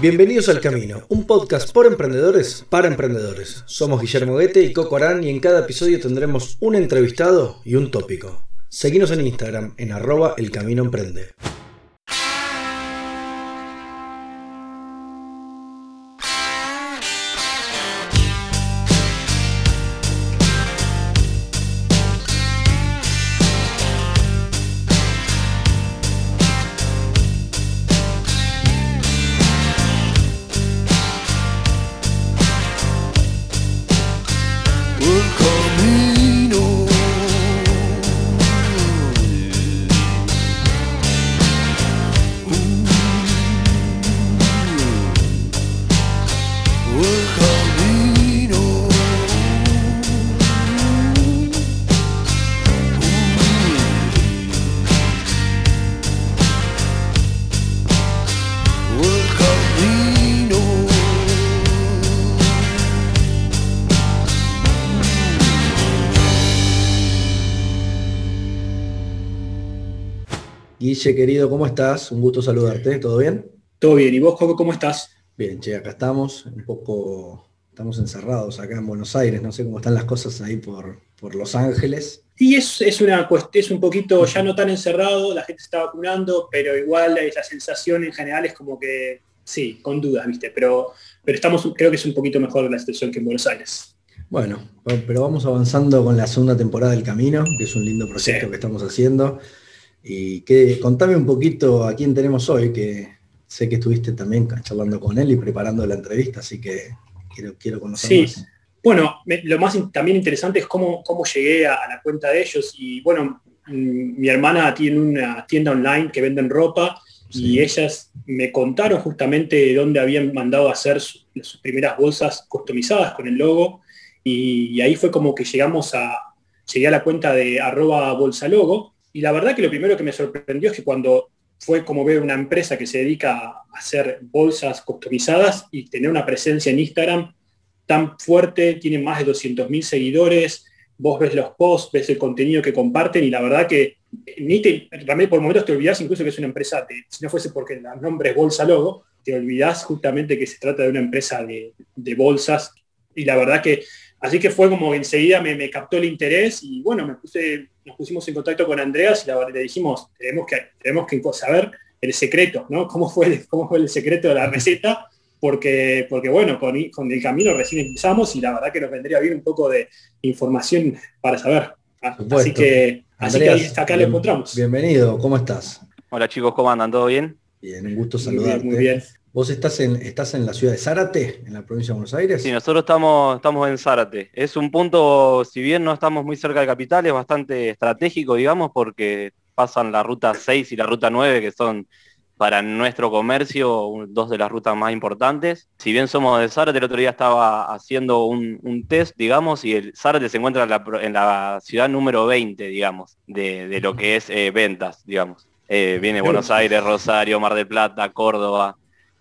Bienvenidos al Camino, un podcast por emprendedores para emprendedores. Somos Guillermo Guete y Coco Arán y en cada episodio tendremos un entrevistado y un tópico. Seguimos en Instagram en arroba el camino emprende. Guille, querido, ¿cómo estás? Un gusto saludarte, ¿todo bien? Todo bien, ¿y vos, cómo estás? Bien, che, acá estamos, un poco, estamos encerrados acá en Buenos Aires, no sé cómo están las cosas ahí por, por Los Ángeles. Y es, es, una, es un poquito ya no tan encerrado, la gente está vacunando, pero igual la sensación en general es como que, sí, con dudas, ¿viste? Pero, pero estamos, creo que es un poquito mejor la situación que en Buenos Aires. Bueno, pero vamos avanzando con la segunda temporada del Camino, que es un lindo proyecto que estamos haciendo. Y que contame un poquito a quién tenemos hoy, que sé que estuviste también charlando con él y preparando la entrevista, así que quiero, quiero conocer sí. Bueno, lo más también interesante es cómo, cómo llegué a, la cuenta de ellos. Y bueno, mm, mi hermana tiene una tienda online que venden ropa y ellas me contaron justamente de dónde habían mandado a hacer sus, primeras bolsas customizadas con el logo. Y, ahí fue como que llegamos a, llegué a la cuenta de arroba bolsalogo y la verdad que lo primero que me sorprendió es que cuando fue como ver una empresa que se dedica a hacer bolsas customizadas y tener una presencia en Instagram tan fuerte, tiene más de 200.000 seguidores, vos ves los posts, ves el contenido que comparten y la verdad que ni te, realmente por momentos te olvidas incluso que es una empresa, si no fuese porque el nombre es Bolsa Logo, te olvidas justamente que se trata de una empresa de, de bolsas y la verdad que Así que fue como enseguida me, me, captó el interés y bueno, me puse, nos pusimos en contacto con Andreas y le dijimos, tenemos que, tenemos que saber el secreto, ¿no? ¿Cómo fue, el, cómo fue el secreto de la receta? Porque, porque bueno, con, con, el camino recién empezamos y la verdad que nos vendría bien un poco de información para saber. Así que, así que ahí, acá le encontramos. Bienvenido, ¿cómo estás? Hola chicos, ¿cómo andan? ¿Todo bien? Bien, un gusto saludarte. Muy bien. ¿Vos estás en, estás en la ciudad de Zárate, en la provincia de Buenos Aires? Sí, nosotros estamos, estamos en Zárate. Es un punto, si bien no estamos muy cerca de capital, es bastante estratégico, digamos, porque pasan la ruta 6 y la ruta 9, que son para nuestro comercio dos de las rutas más importantes. Si bien somos de Zárate, el otro día estaba haciendo un, test, digamos, y el Zárate se encuentra en la, ciudad número 20, digamos, de, lo que es eh, ventas, digamos. Eh, viene Buenos Aires, Rosario, Mar del Plata, Córdoba,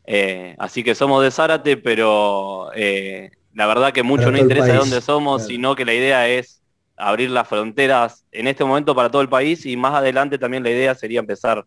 eh, así que somos de Zárate, pero eh, la verdad que mucho no interesa de dónde somos, sino que la idea es abrir las fronteras en este momento para todo el país y más adelante también la idea sería empezar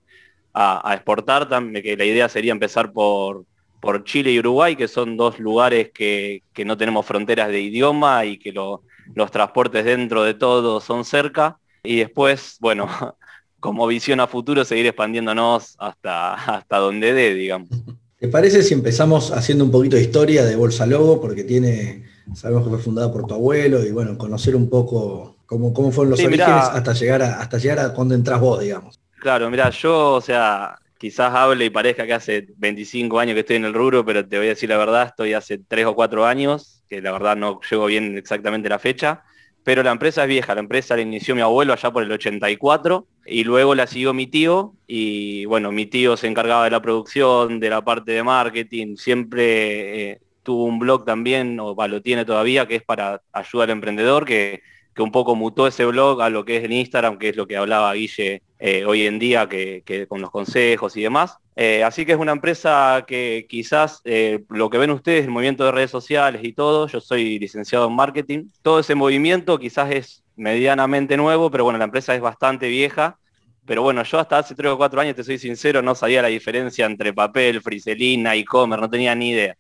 a, exportar, también, que la idea sería empezar por, por Chile y Uruguay, que son dos lugares que, no tenemos fronteras de idioma y que los transportes dentro de todo son cerca. Y después, bueno, como visión a futuro, seguir expandiéndonos hasta, hasta donde dé, digamos. ¿Te parece si empezamos haciendo un poquito de historia de Bolsa Logo? Porque tiene, sabemos que fue fundada por tu abuelo y bueno, conocer un poco cómo, cómo fueron los orígenes hasta llegar a hasta llegar a cuando entras vos, digamos. Claro, mira, yo, o sea, quizás hable y parezca que hace 25 años que estoy en el rubro, pero te voy a decir la verdad, estoy hace 3 o 4 años, que la verdad no llego bien exactamente la fecha, pero la empresa es vieja, la empresa la inició mi abuelo allá por el 84 y luego la siguió mi tío y bueno, mi tío se encargaba de la producción, de la parte de marketing, siempre eh, tuvo un blog también, o lo tiene todavía, que es para ayudar al emprendedor, que que un poco mutó ese blog a lo que es en Instagram, que es lo que hablaba Guille eh, hoy en día, que, con los consejos y demás. Eh, así que es una empresa que quizás eh, lo que ven ustedes, el movimiento de redes sociales y todo, yo soy licenciado en marketing, todo ese movimiento quizás es medianamente nuevo, pero bueno, la empresa es bastante vieja, pero bueno, yo hasta hace tres o cuatro años, te soy sincero, no sabía la diferencia entre papel, friselina, e-commerce, no tenía ni idea.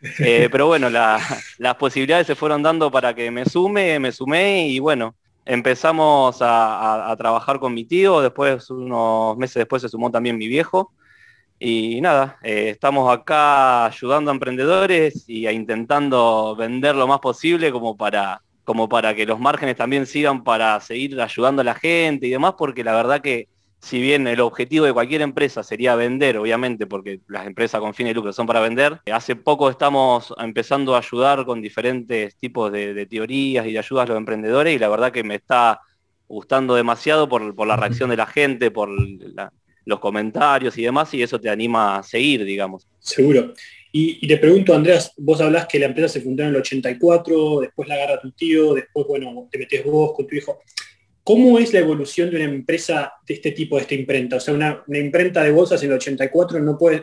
Eh, pero bueno, las posibilidades se fueron dando para que me sume, me sumé y bueno, empezamos a, trabajar con mi tío, después, unos meses después se sumó también mi viejo. Y nada, eh, estamos acá ayudando a emprendedores y a intentando vender lo más posible como para, como para que los márgenes también sigan para seguir ayudando a la gente y demás, porque la verdad que si bien el objetivo de cualquier empresa sería vender, obviamente, porque las empresas con fines de lucro son para vender, hace poco estamos empezando a ayudar con diferentes tipos de, teorías y de ayudas a los emprendedores y la verdad que me está gustando demasiado por, la reacción de la gente, por los comentarios y demás, y eso te anima a seguir, digamos. Seguro. Y, te pregunto, Andrés, vos hablás que la empresa se fundó en el 84, después la agarra tu tío, después, bueno, te metes vos con tu hijo. ¿Cómo es la evolución de una empresa de este tipo, de esta imprenta? O sea, una, imprenta de bolsas en el 84 no puede,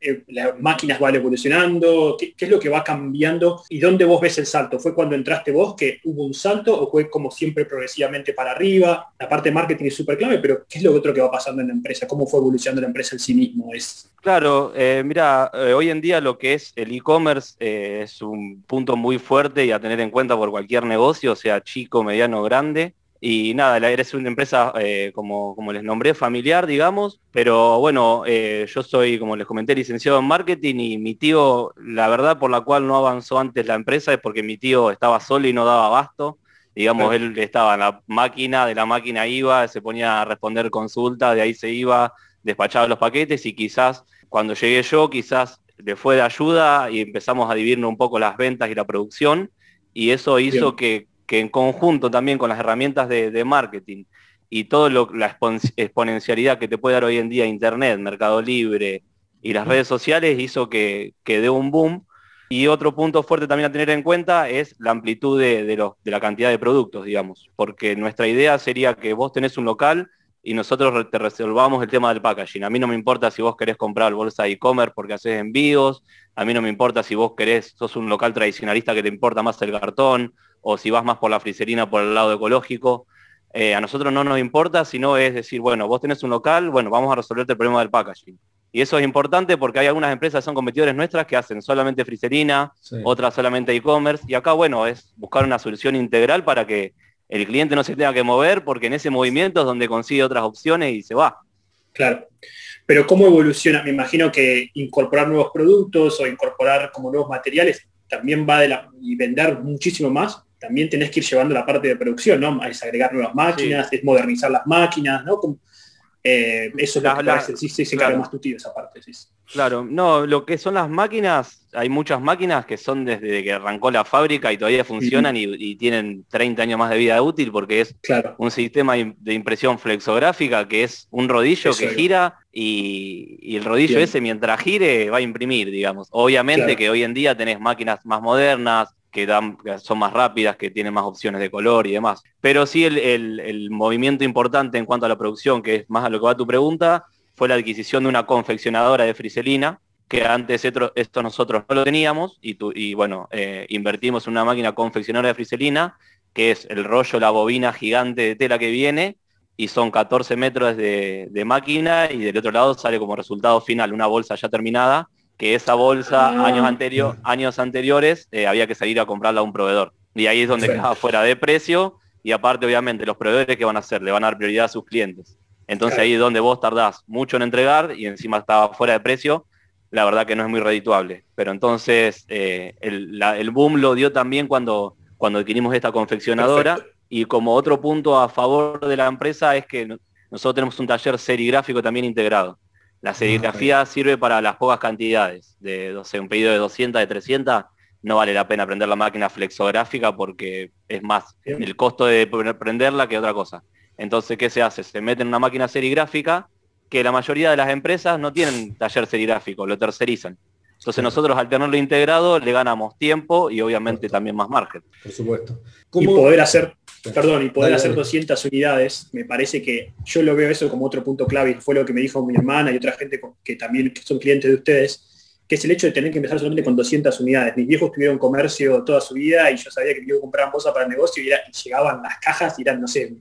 eh, las máquinas van evolucionando, ¿Qué, es lo que va cambiando y dónde vos ves el salto. ¿Fue cuando entraste vos que hubo un salto o fue como siempre progresivamente para arriba? La parte de marketing es súper clave, pero ¿qué es lo otro que va pasando en la empresa? ¿Cómo fue evolucionando la empresa en sí mismo? Es... Claro, eh, mira, eh, hoy en día lo que es el e-commerce es un punto muy fuerte y a tener en cuenta por cualquier negocio, sea chico, mediano, grande. Y nada, eres una empresa, eh, como, como les nombré, familiar, digamos, pero bueno, eh, yo soy, como les comenté, licenciado en marketing y mi tío, la verdad por la cual no avanzó antes la empresa es porque mi tío estaba solo y no daba abasto. Digamos, él estaba en la máquina, de la máquina iba, se ponía a responder consultas, de ahí se iba, despachaba los paquetes y quizás cuando llegué yo, quizás le fue de ayuda y empezamos a dividirnos un poco las ventas y la producción y eso hizo que que en conjunto también con las herramientas de, marketing y toda la exponencialidad que te puede dar hoy en día Internet, Mercado Libre y las redes sociales hizo que, que dé un boom. Y otro punto fuerte también a tener en cuenta es la amplitud de, de, de la cantidad de productos, digamos, porque nuestra idea sería que vos tenés un local y nosotros te resolvamos el tema del packaging. A mí no me importa si vos querés comprar bolsa de e-commerce porque haces envíos, a mí no me importa si vos querés, sos un local tradicionalista que te importa más el cartón, o si vas más por la friserina por el lado ecológico. Eh, a nosotros no nos importa, sino es decir, bueno, vos tenés un local, bueno, vamos a resolverte el problema del packaging. Y eso es importante porque hay algunas empresas que son competidores nuestras que hacen solamente friserina, otras solamente e-commerce, y acá, bueno, es buscar una solución integral para que el cliente no se tenga que mover porque en ese movimiento es donde consigue otras opciones y se va. Claro. Pero ¿cómo evoluciona? Me imagino que incorporar nuevos productos o incorporar como nuevos materiales también va de la, y vender muchísimo más, también tenés que ir llevando la parte de producción, ¿no? Es agregar nuevas máquinas, es modernizar las máquinas, ¿no? Eh, eso es lo que sí, sí, claro. más tu tío esa parte, sí. Claro, no, lo que son las máquinas, hay muchas máquinas que son desde que arrancó la fábrica y todavía funcionan y, tienen 30 años más de vida útil porque es un sistema de impresión flexográfica que es un rodillo que gira y, el rodillo ese mientras gire va a imprimir, digamos. Obviamente que hoy en día tenés máquinas más modernas, que, son más rápidas, que tienen más opciones de color y demás. Pero sí el, movimiento importante en cuanto a la producción, que es más a lo que va tu pregunta, fue la adquisición de una confeccionadora de friselina, que antes esto, nosotros no lo teníamos, y, y bueno, eh, invertimos en una máquina confeccionadora de friselina, que es el rollo, la bobina gigante de tela que viene, y son 14 metros de, de máquina, y del otro lado sale como resultado final una bolsa ya terminada, que esa bolsa ah. años, anterior, años anteriores eh, había que salir a comprarla a un proveedor. Y ahí es donde quedaba fuera de precio y aparte obviamente los proveedores que van a hacer, le van a dar prioridad a sus clientes. Entonces ahí es donde vos tardás mucho en entregar y encima estaba fuera de precio, la verdad que no es muy redituable. Pero entonces eh, el, boom lo dio también cuando, cuando adquirimos esta confeccionadora y como otro punto a favor de la empresa es que nosotros tenemos un taller serigráfico también integrado. La ah, serigrafía sirve para las pocas cantidades. De un pedido de 200, de 300, no vale la pena prender la máquina flexográfica porque es más el costo de prenderla que otra cosa. Entonces, ¿qué se hace? Se mete en una máquina serigráfica que la mayoría de las empresas no tienen taller serigráfico, lo tercerizan. Entonces nosotros al tenerlo integrado le ganamos tiempo y obviamente también más margen. Por supuesto. Y poder hacer, perdón, y poder hacer 200 unidades, me parece que yo lo veo eso como otro punto clave, y fue lo que me dijo mi hermana y otra gente que también son clientes de ustedes, que es el hecho de tener que empezar solamente con 200 unidades. Mis viejos tuvieron comercio toda su vida y yo sabía que yo compraba cosas para el negocio y, llegaban las cajas y eran, no sé,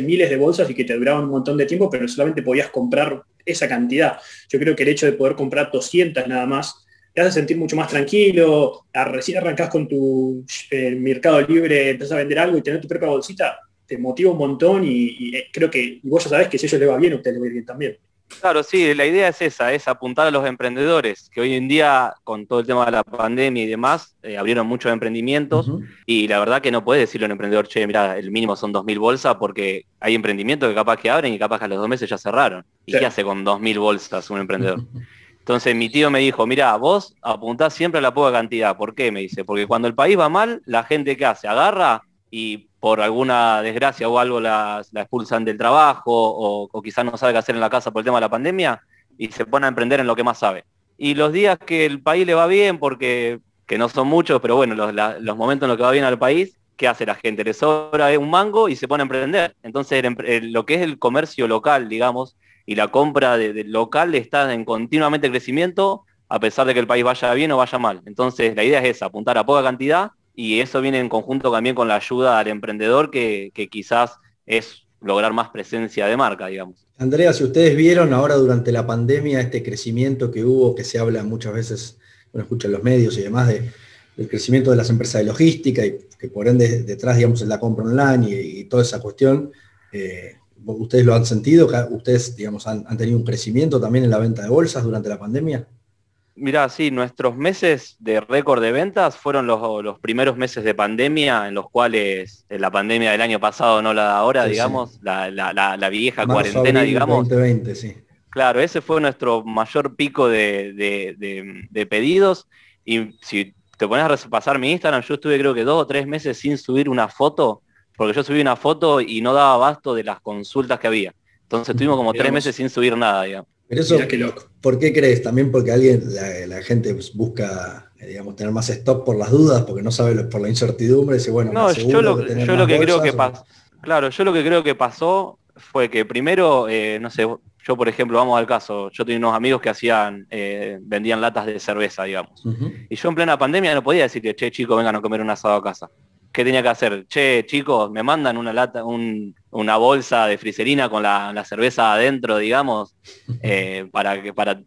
miles de bolsas y que te duraban un montón de tiempo, pero solamente podías comprar esa cantidad. Yo creo que el hecho de poder comprar 200 nada más te hace sentir mucho más tranquilo, recién arrancás con tu eh, mercado libre, empezás a vender algo y tener tu propia bolsita, te motiva un montón y, eh, creo que vos ya sabés que si a ellos les va bien, a ustedes les va bien también. Claro, sí, la idea es esa, es apuntar a los emprendedores, que hoy en día, con todo el tema de la pandemia y demás, eh, abrieron muchos emprendimientos y la verdad que no puedes decirle a un emprendedor, che, mira, el mínimo son 2.000 bolsas porque hay emprendimientos que capaz que abren y capaz que a los dos meses ya cerraron. ¿Y qué hace con 2.000 bolsas un emprendedor? Entonces mi tío me dijo, mira, vos apuntás siempre a la poca cantidad. ¿Por qué? Me dice, porque cuando el país va mal, la gente que hace, agarra y por alguna desgracia o algo la, expulsan del trabajo o, quizás no sabe qué hacer en la casa por el tema de la pandemia y se pone a emprender en lo que más sabe. Y los días que el país le va bien, porque que no son muchos, pero bueno, los, momentos en los que va bien al país, ¿qué hace la gente? Le sobra un mango y se pone a emprender. Entonces lo que es el comercio local, digamos, y la compra de, local está en continuamente crecimiento a pesar de que el país vaya bien o vaya mal. Entonces la idea es esa, apuntar a poca cantidad y eso viene en conjunto también con la ayuda al emprendedor que, quizás es lograr más presencia de marca, digamos. Andrea, si ustedes vieron ahora durante la pandemia este crecimiento que hubo, que se habla muchas veces, bueno, escuchan los medios y demás, de, del crecimiento de las empresas de logística y que por ende detrás, digamos, en la compra online y, toda esa cuestión, eh, ¿ustedes lo han sentido? ¿Ustedes, digamos, han, han, tenido un crecimiento también en la venta de bolsas durante la pandemia? Mira, sí, nuestros meses de récord de ventas fueron los, primeros meses de pandemia, en los cuales eh, la pandemia del año pasado, no la de ahora, digamos, La, vieja cuarentena, digamos. 2020, sí. Claro, ese fue nuestro mayor pico de, pedidos. Y si te pones a repasar mi Instagram, yo estuve creo que dos o tres meses sin subir una foto, porque yo subí una foto y no daba abasto de las consultas que había. Entonces estuvimos como tres meses sin subir nada, digamos. Pero eso, ¿por qué crees? También porque alguien, la, gente busca, eh, digamos, tener más stop por las dudas, porque no sabe por la incertidumbre, dice, bueno, no, yo lo, que, yo lo que creo que pasó, claro, yo lo que creo que pasó fue que primero, eh, no sé, yo por ejemplo, vamos al caso, yo tenía unos amigos que hacían, eh, vendían latas de cerveza, digamos. Y yo en plena pandemia no podía decir que, che, chicos, vengan a comer un asado a casa. ¿Qué tenía que hacer? Che, chicos, me mandan una lata, una bolsa de friserina con la, cerveza adentro, digamos, eh, para, que, para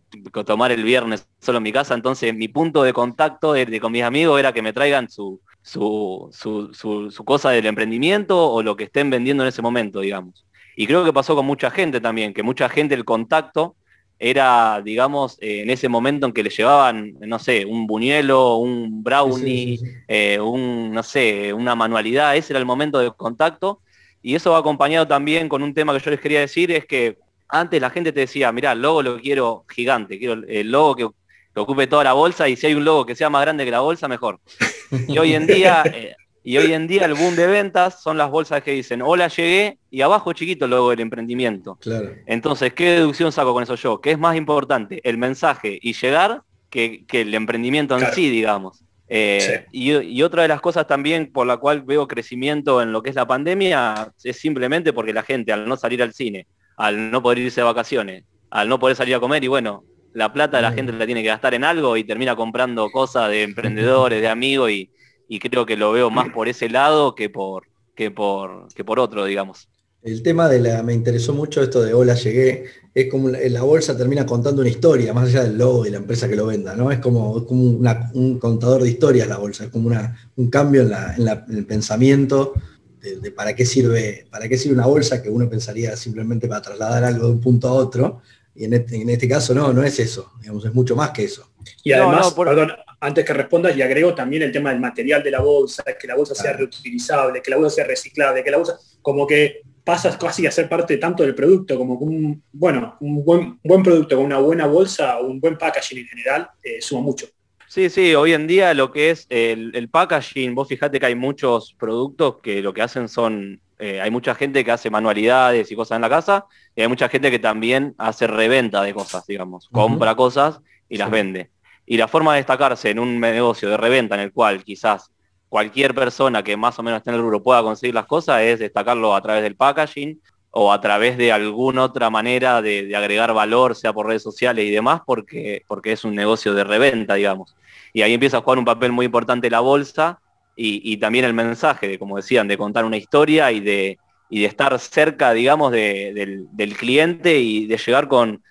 tomar el viernes solo en mi casa. Entonces, mi punto de contacto con mis amigos era que me traigan su, su, su, cosa del emprendimiento o lo que estén vendiendo en ese momento, digamos. Y creo que pasó con mucha gente también, que mucha gente el contacto era, digamos, en ese momento en que le llevaban, no sé, un buñuelo, un brownie, eh, un, no sé, una manualidad, ese era el momento de contacto. Y eso va acompañado también con un tema que yo les quería decir, es que antes la gente te decía, mirá, el logo lo quiero gigante, quiero el logo que, ocupe toda la bolsa y si hay un logo que sea más grande que la bolsa, mejor. Y hoy en día, eh, y hoy en día el boom de ventas son las bolsas que dicen, hola llegué, y abajo chiquito luego del emprendimiento. Claro. Entonces, ¿qué deducción saco con eso yo? ¿Qué es más importante? El mensaje y llegar que, el emprendimiento en sí, digamos. Eh, y, otra de las cosas también por la cual veo crecimiento en lo que es la pandemia es simplemente porque la gente al no salir al cine, al no poder irse de vacaciones, al no poder salir a comer y bueno, la plata de la gente la tiene que gastar en algo y termina comprando cosas de emprendedores, de amigos y, y creo que lo veo más por ese lado que por, que por, que por otro, digamos. El tema de la, me interesó mucho esto de hola, llegué, es como la bolsa termina contando una historia, más allá del logo y la empresa que lo venda, ¿no? Es como, como un contador de historias la bolsa, es como una, un cambio en, el pensamiento de, para qué sirve, para qué sirve una bolsa que uno pensaría simplemente para trasladar algo de un punto a otro, y en este, en este caso no, no es eso, digamos, es mucho más que eso. Y además, perdón, antes que respondas, y agrego también el tema del material de la bolsa, que la bolsa sea reutilizable, que la bolsa sea reciclable, que la bolsa, como que pasas casi a ser parte tanto del producto, como un, bueno, un buen, buen producto con una buena bolsa, un buen packaging en general, eh, suma mucho. Sí, sí, hoy en día lo que es el, packaging, vos fijate que hay muchos productos que lo que hacen son, eh, hay mucha gente que hace manualidades y cosas en la casa, y hay mucha gente que también hace reventa de cosas, digamos, compra cosas y las vende. Y la forma de destacarse en un negocio de reventa en el cual quizás cualquier persona que más o menos esté en el rubro pueda conseguir las cosas es destacarlo a través del packaging o a través de alguna otra manera de, agregar valor, sea por redes sociales y demás, porque, porque es un negocio de reventa, digamos. Y ahí empieza a jugar un papel muy importante la bolsa y, también el mensaje, de, como decían, de contar una historia y de, de estar cerca, digamos, del, cliente y de llegar con,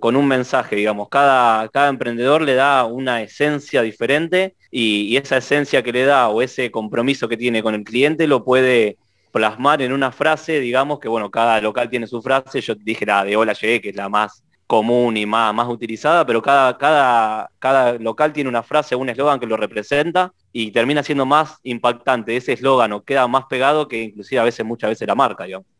con, un mensaje, digamos. Cada, cada emprendedor le da una esencia diferente y, esa esencia que le da o ese compromiso que tiene con el cliente lo puede plasmar en una frase, digamos, que bueno, cada local tiene su frase, yo dije la de hola llegué, que es la más común y más, utilizada, pero cada, cada, cada local tiene una frase, un eslogan que lo representa y termina siendo más impactante ese eslogan o queda más pegado que inclusive a veces, muchas veces la marca, digamos.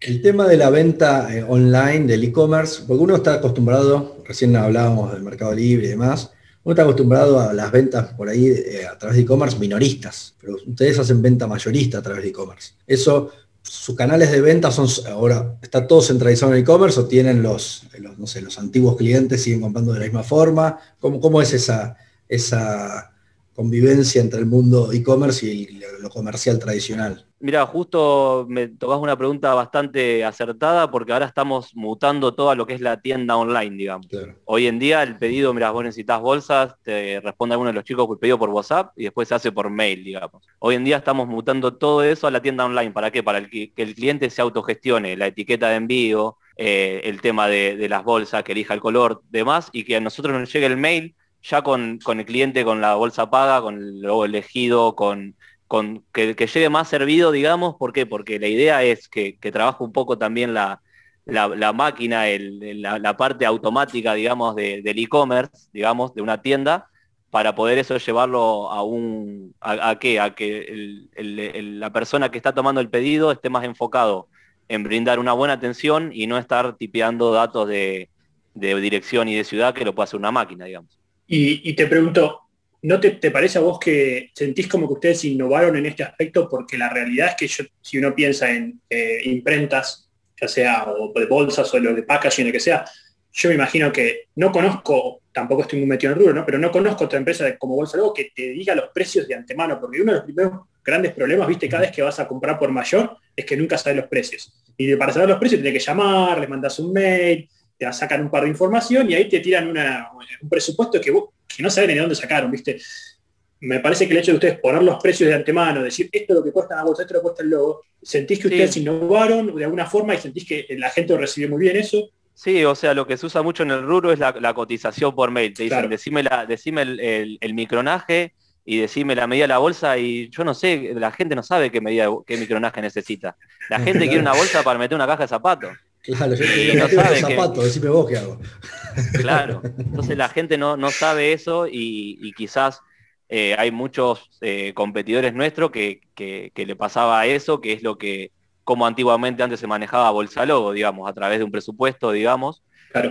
El tema de la venta eh, online, del e-commerce, porque uno está acostumbrado, recién hablábamos del Mercado Libre y demás, uno está acostumbrado a las ventas por ahí eh, a través de e-commerce minoristas, pero ustedes hacen venta mayorista a través de e-commerce. Eso, sus canales de venta son, ahora, ¿está todo centralizado en e-commerce o tienen los, los, no sé, los antiguos clientes siguen comprando de la misma forma? ¿Cómo, cómo es esa, esa convivencia entre el mundo e-commerce y lo comercial tradicional? Mira, justo me tocas una pregunta bastante acertada porque ahora estamos mutando todo lo que es la tienda online, digamos. Hoy en día el pedido, mira, vos necesitas bolsas, te responde alguno de los chicos el pedido por WhatsApp y después se hace por mail, digamos. Hoy en día estamos mutando todo eso a la tienda online. ¿Para qué? Para que el cliente se autogestione la etiqueta de envío, eh, el tema de, las bolsas, que elija el color, demás, y que a nosotros nos llegue el mail ya con, con el cliente, con la bolsa paga, con el logo elegido, con con, que, llegue más servido, digamos, ¿por qué? Porque la idea es que, trabaje un poco también la, máquina, la, parte automática, digamos, del e-commerce, digamos, de una tienda, para poder eso llevarlo a un, a, qué, a que la persona que está tomando el pedido esté más enfocado en brindar una buena atención y no estar tipeando datos de, dirección y de ciudad que lo puede hacer una máquina, digamos. Y, te pregunto, ¿No te, parece a vos que sentís como que ustedes innovaron en este aspecto? Porque la realidad es que si uno piensa en eh, imprentas, ya sea o de bolsas o lo de packaging, lo que sea, yo me imagino que no conozco, tampoco estoy muy metido en el rubro, ¿no? pero no conozco otra empresa como Bolsa Luego que te diga los precios de antemano, porque uno de los primeros grandes problemas, viste, cada vez que vas a comprar por mayor, es que nunca sabes los precios. Y para saber los precios tienes que llamar, les mandas un mail, te sacan un par de información y ahí te tiran un presupuesto que, que no saben ni de dónde sacaron, ¿viste? Me parece que el hecho de ustedes poner los precios de antemano, decir esto es lo que cuesta la bolsa, esto es lo que cuesta el logo, ¿sentís que ustedes innovaron de alguna forma y sentís que la gente recibió muy bien eso? Sí, o sea, lo que se usa mucho en el rubro es la, cotización por mail. Te dicen, decime, la, decime el, micronaje y decime la medida de la bolsa y yo no sé, la gente no sabe qué medida, qué micronaje necesita. La gente quiere una bolsa para meter una caja de zapatos. Claro, yo te no sabe zapato, decime vos qué hago. Claro, entonces la gente no, no sabe eso y, quizás eh, hay muchos eh, competidores nuestros que, le pasaba eso, que es lo que, como antiguamente antes se manejaba Bolsa Logo, digamos, a través de un presupuesto, digamos.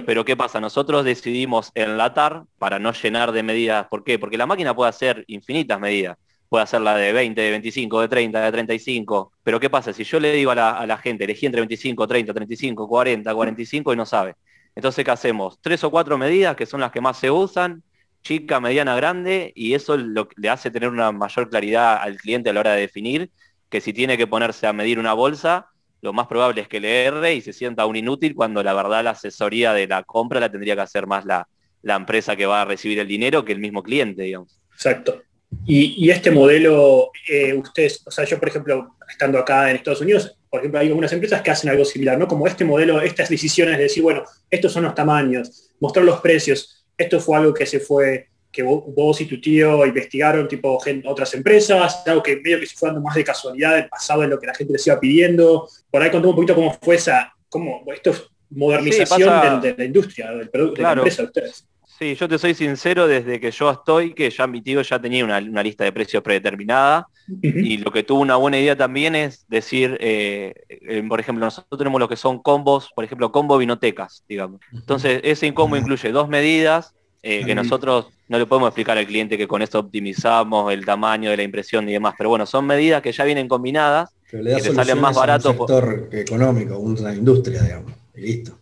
Pero ¿qué pasa? Nosotros decidimos enlatar para no llenar de medidas. ¿Por qué? Porque la máquina puede hacer infinitas medidas puede hacerla de 20, de 25, de 30, de 35. Pero ¿qué pasa? Si yo le digo a la, gente, elegí entre 25, 30, 35, 40, 45 y no sabe. Entonces, ¿qué hacemos? Tres o cuatro medidas que son las que más se usan, chica, mediana, grande, y eso le hace tener una mayor claridad al cliente a la hora de definir que si tiene que ponerse a medir una bolsa, lo más probable es que le erre y se sienta un inútil cuando la verdad la asesoría de la compra la tendría que hacer más la, la empresa que va a recibir el dinero que el mismo cliente, digamos. Exacto. Y, este modelo, eh, ustedes, o sea, yo por ejemplo, estando acá en Estados Unidos, por ejemplo, hay algunas empresas que hacen algo similar, ¿no? Como este modelo, estas decisiones de decir, bueno, estos son los tamaños, mostrar los precios. Esto fue algo que se fue, que vos, y tu tío investigaron, tipo otras empresas, algo que medio que se fue dando más de casualidad del pasado en lo que la gente les iba pidiendo. Por ahí contó un poquito cómo fue esa, cómo esto es modernización de, la industria, del producto, de la empresa de ustedes. Sí, yo te soy sincero, desde que yo estoy, que ya mi tío ya tenía una, lista de precios predeterminada, y lo que tuvo una buena idea también es decir, eh, eh, por ejemplo, nosotros tenemos lo que son combos, por ejemplo, combo vinotecas, digamos. Entonces, ese combo incluye dos medidas, eh, que nosotros no le podemos explicar al cliente que con esto optimizamos el tamaño de la impresión y demás, pero bueno, son medidas que ya vienen combinadas, que le salen más barato. Un sector económico, una industria, digamos, y listo.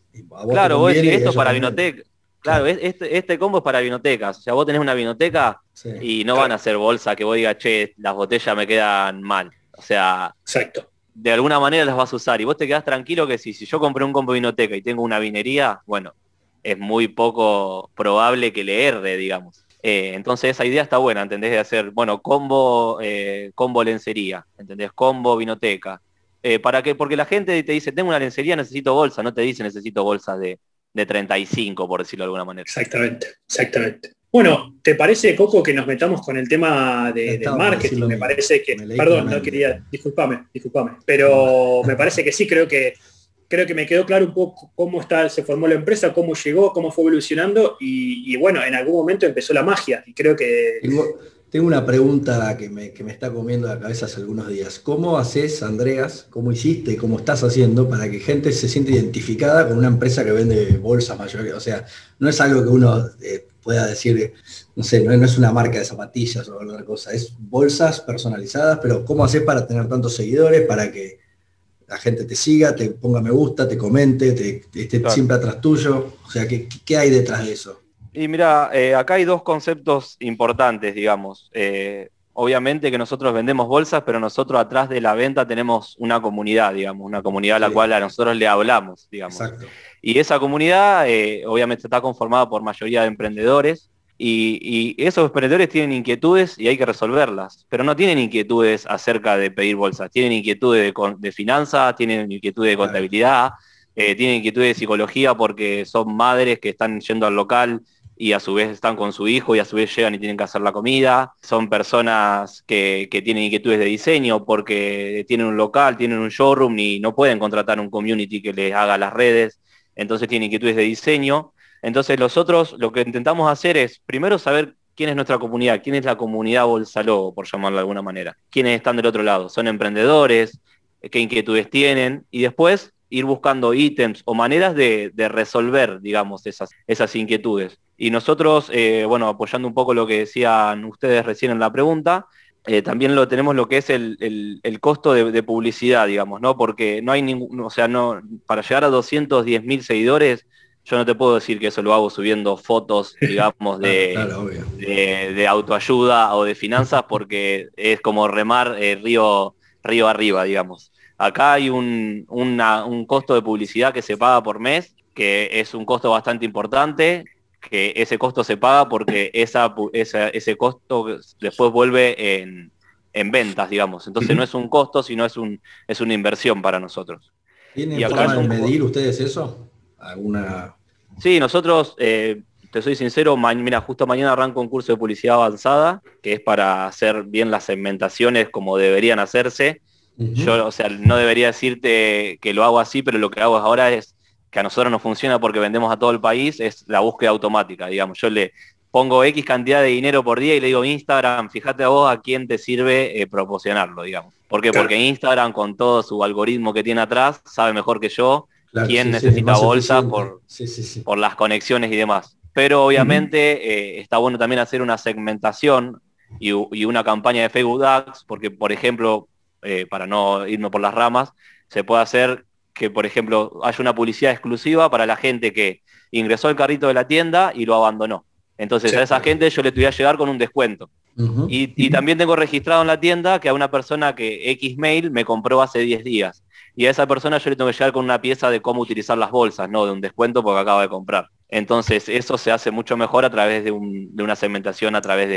claro, vos decís, esto para vinoteca Claro, este, este, combo es para vinotecas. O sea, vos tenés una vinoteca y no van a hacer bolsa que vos digas, che, las botellas me quedan mal. O sea, Exacto. de alguna manera las vas a usar. Y vos te quedás tranquilo que si, si yo compré un combo de vinoteca y tengo una vinería, bueno, es muy poco probable que le erre, digamos. Eh, entonces esa idea está buena, ¿entendés? De hacer, bueno, combo, eh, combo lencería, ¿entendés? Combo vinoteca. Eh, ¿Para qué? Porque la gente te dice, tengo una lencería, necesito bolsa, no te dice necesito bolsas de, de 35, por decirlo de alguna manera. Exactamente, exactamente. Bueno, ¿te parece, Coco, que nos metamos con el tema de, marketing? Me parece que, perdón, no quería, discúlpame, discúlpame, pero me parece que sí, creo que creo que me quedó claro un poco cómo está, se formó la empresa, cómo llegó, cómo fue evolucionando y, bueno, en algún momento empezó la magia y creo que... Tengo, una pregunta que me, está comiendo la cabeza hace algunos días. ¿Cómo haces, Andreas, cómo hiciste, cómo estás haciendo para que gente se siente identificada con una empresa que vende bolsas mayoría? O sea, no es algo que uno eh, pueda decir, no sé, no, no, es una marca de zapatillas o alguna cosa, es bolsas personalizadas, pero ¿cómo haces para tener tantos seguidores, para que la gente te siga, te ponga me gusta, te comente, te, esté siempre atrás tuyo. O sea, ¿qué, ¿qué, hay detrás de eso? Y mira, eh, acá hay dos conceptos importantes, digamos. Eh, obviamente que nosotros vendemos bolsas, pero nosotros atrás de la venta tenemos una comunidad, digamos, una comunidad a la cual a nosotros le hablamos, digamos. Exacto. Y esa comunidad eh, obviamente está conformada por mayoría de emprendedores, y, esos emprendedores tienen inquietudes y hay que resolverlas, pero no tienen inquietudes acerca de pedir bolsas, tienen inquietudes de, finanzas, tienen inquietudes de contabilidad, eh, tienen inquietudes de psicología porque son madres que están yendo al local y a su vez están con su hijo y a su vez llegan y tienen que hacer la comida. Son personas que, que, tienen inquietudes de diseño porque tienen un local, tienen un showroom y no pueden contratar un community que les haga las redes. Entonces tienen inquietudes de diseño entonces nosotros lo que intentamos hacer es primero saber quién es nuestra comunidad, quién es la comunidad Bolsalogo, por llamarlo de alguna manera, quiénes están del otro lado, son emprendedores, qué inquietudes tienen, y después ir buscando ítems o maneras de, resolver, digamos, esas, esas inquietudes. Y nosotros, eh, bueno, apoyando un poco lo que decían ustedes recién en la pregunta, eh, también lo tenemos lo que es el, costo de, de, publicidad, digamos, ¿no? Porque no hay ningún, o sea, no, para llegar a 210 mil seguidores, yo no te puedo decir que eso lo hago subiendo fotos, digamos, de, de, autoayuda o de finanzas, porque es como remar eh, río, río arriba, digamos. Acá hay un, un costo de publicidad que se paga por mes, que es un costo bastante importante, que ese costo se paga porque esa, ese costo después vuelve en, en ventas, digamos. Entonces no es un costo, sino es, un, es una inversión para nosotros. ¿Tienen forma de medir ustedes eso? alguna... Sí, nosotros, eh, te soy sincero, mira, justo mañana arranco un curso de publicidad avanzada, que es para hacer bien las segmentaciones como deberían hacerse. Yo, o sea, no debería decirte que lo hago así, pero lo que hago ahora es que a nosotros no funciona porque vendemos a todo el país, es la búsqueda automática, digamos. Yo le pongo X cantidad de dinero por día y le digo Instagram, fíjate a vos a quién te sirve eh, proporcionarlo, digamos. ¿Por qué? Porque Instagram, con todo su algoritmo que tiene atrás, sabe mejor que yo quién necesita bolsa por, por las conexiones y demás. Pero obviamente eh, está bueno también hacer una segmentación y, una campaña de Facebook Ads, porque por ejemplo, eh, para no irnos por las ramas, se puede hacer que, por ejemplo, haya una publicidad exclusiva para la gente que ingresó al carrito de la tienda y lo abandonó. Entonces a esa gente yo le voy a llegar con un descuento. y, y, también tengo registrado en la tienda que a una persona que X mail me compró hace 10 días y a esa persona yo le tengo que llegar con una pieza de cómo utilizar las bolsas, no de un descuento porque acaba de comprar. Entonces eso se hace mucho mejor a través de, una segmentación, a través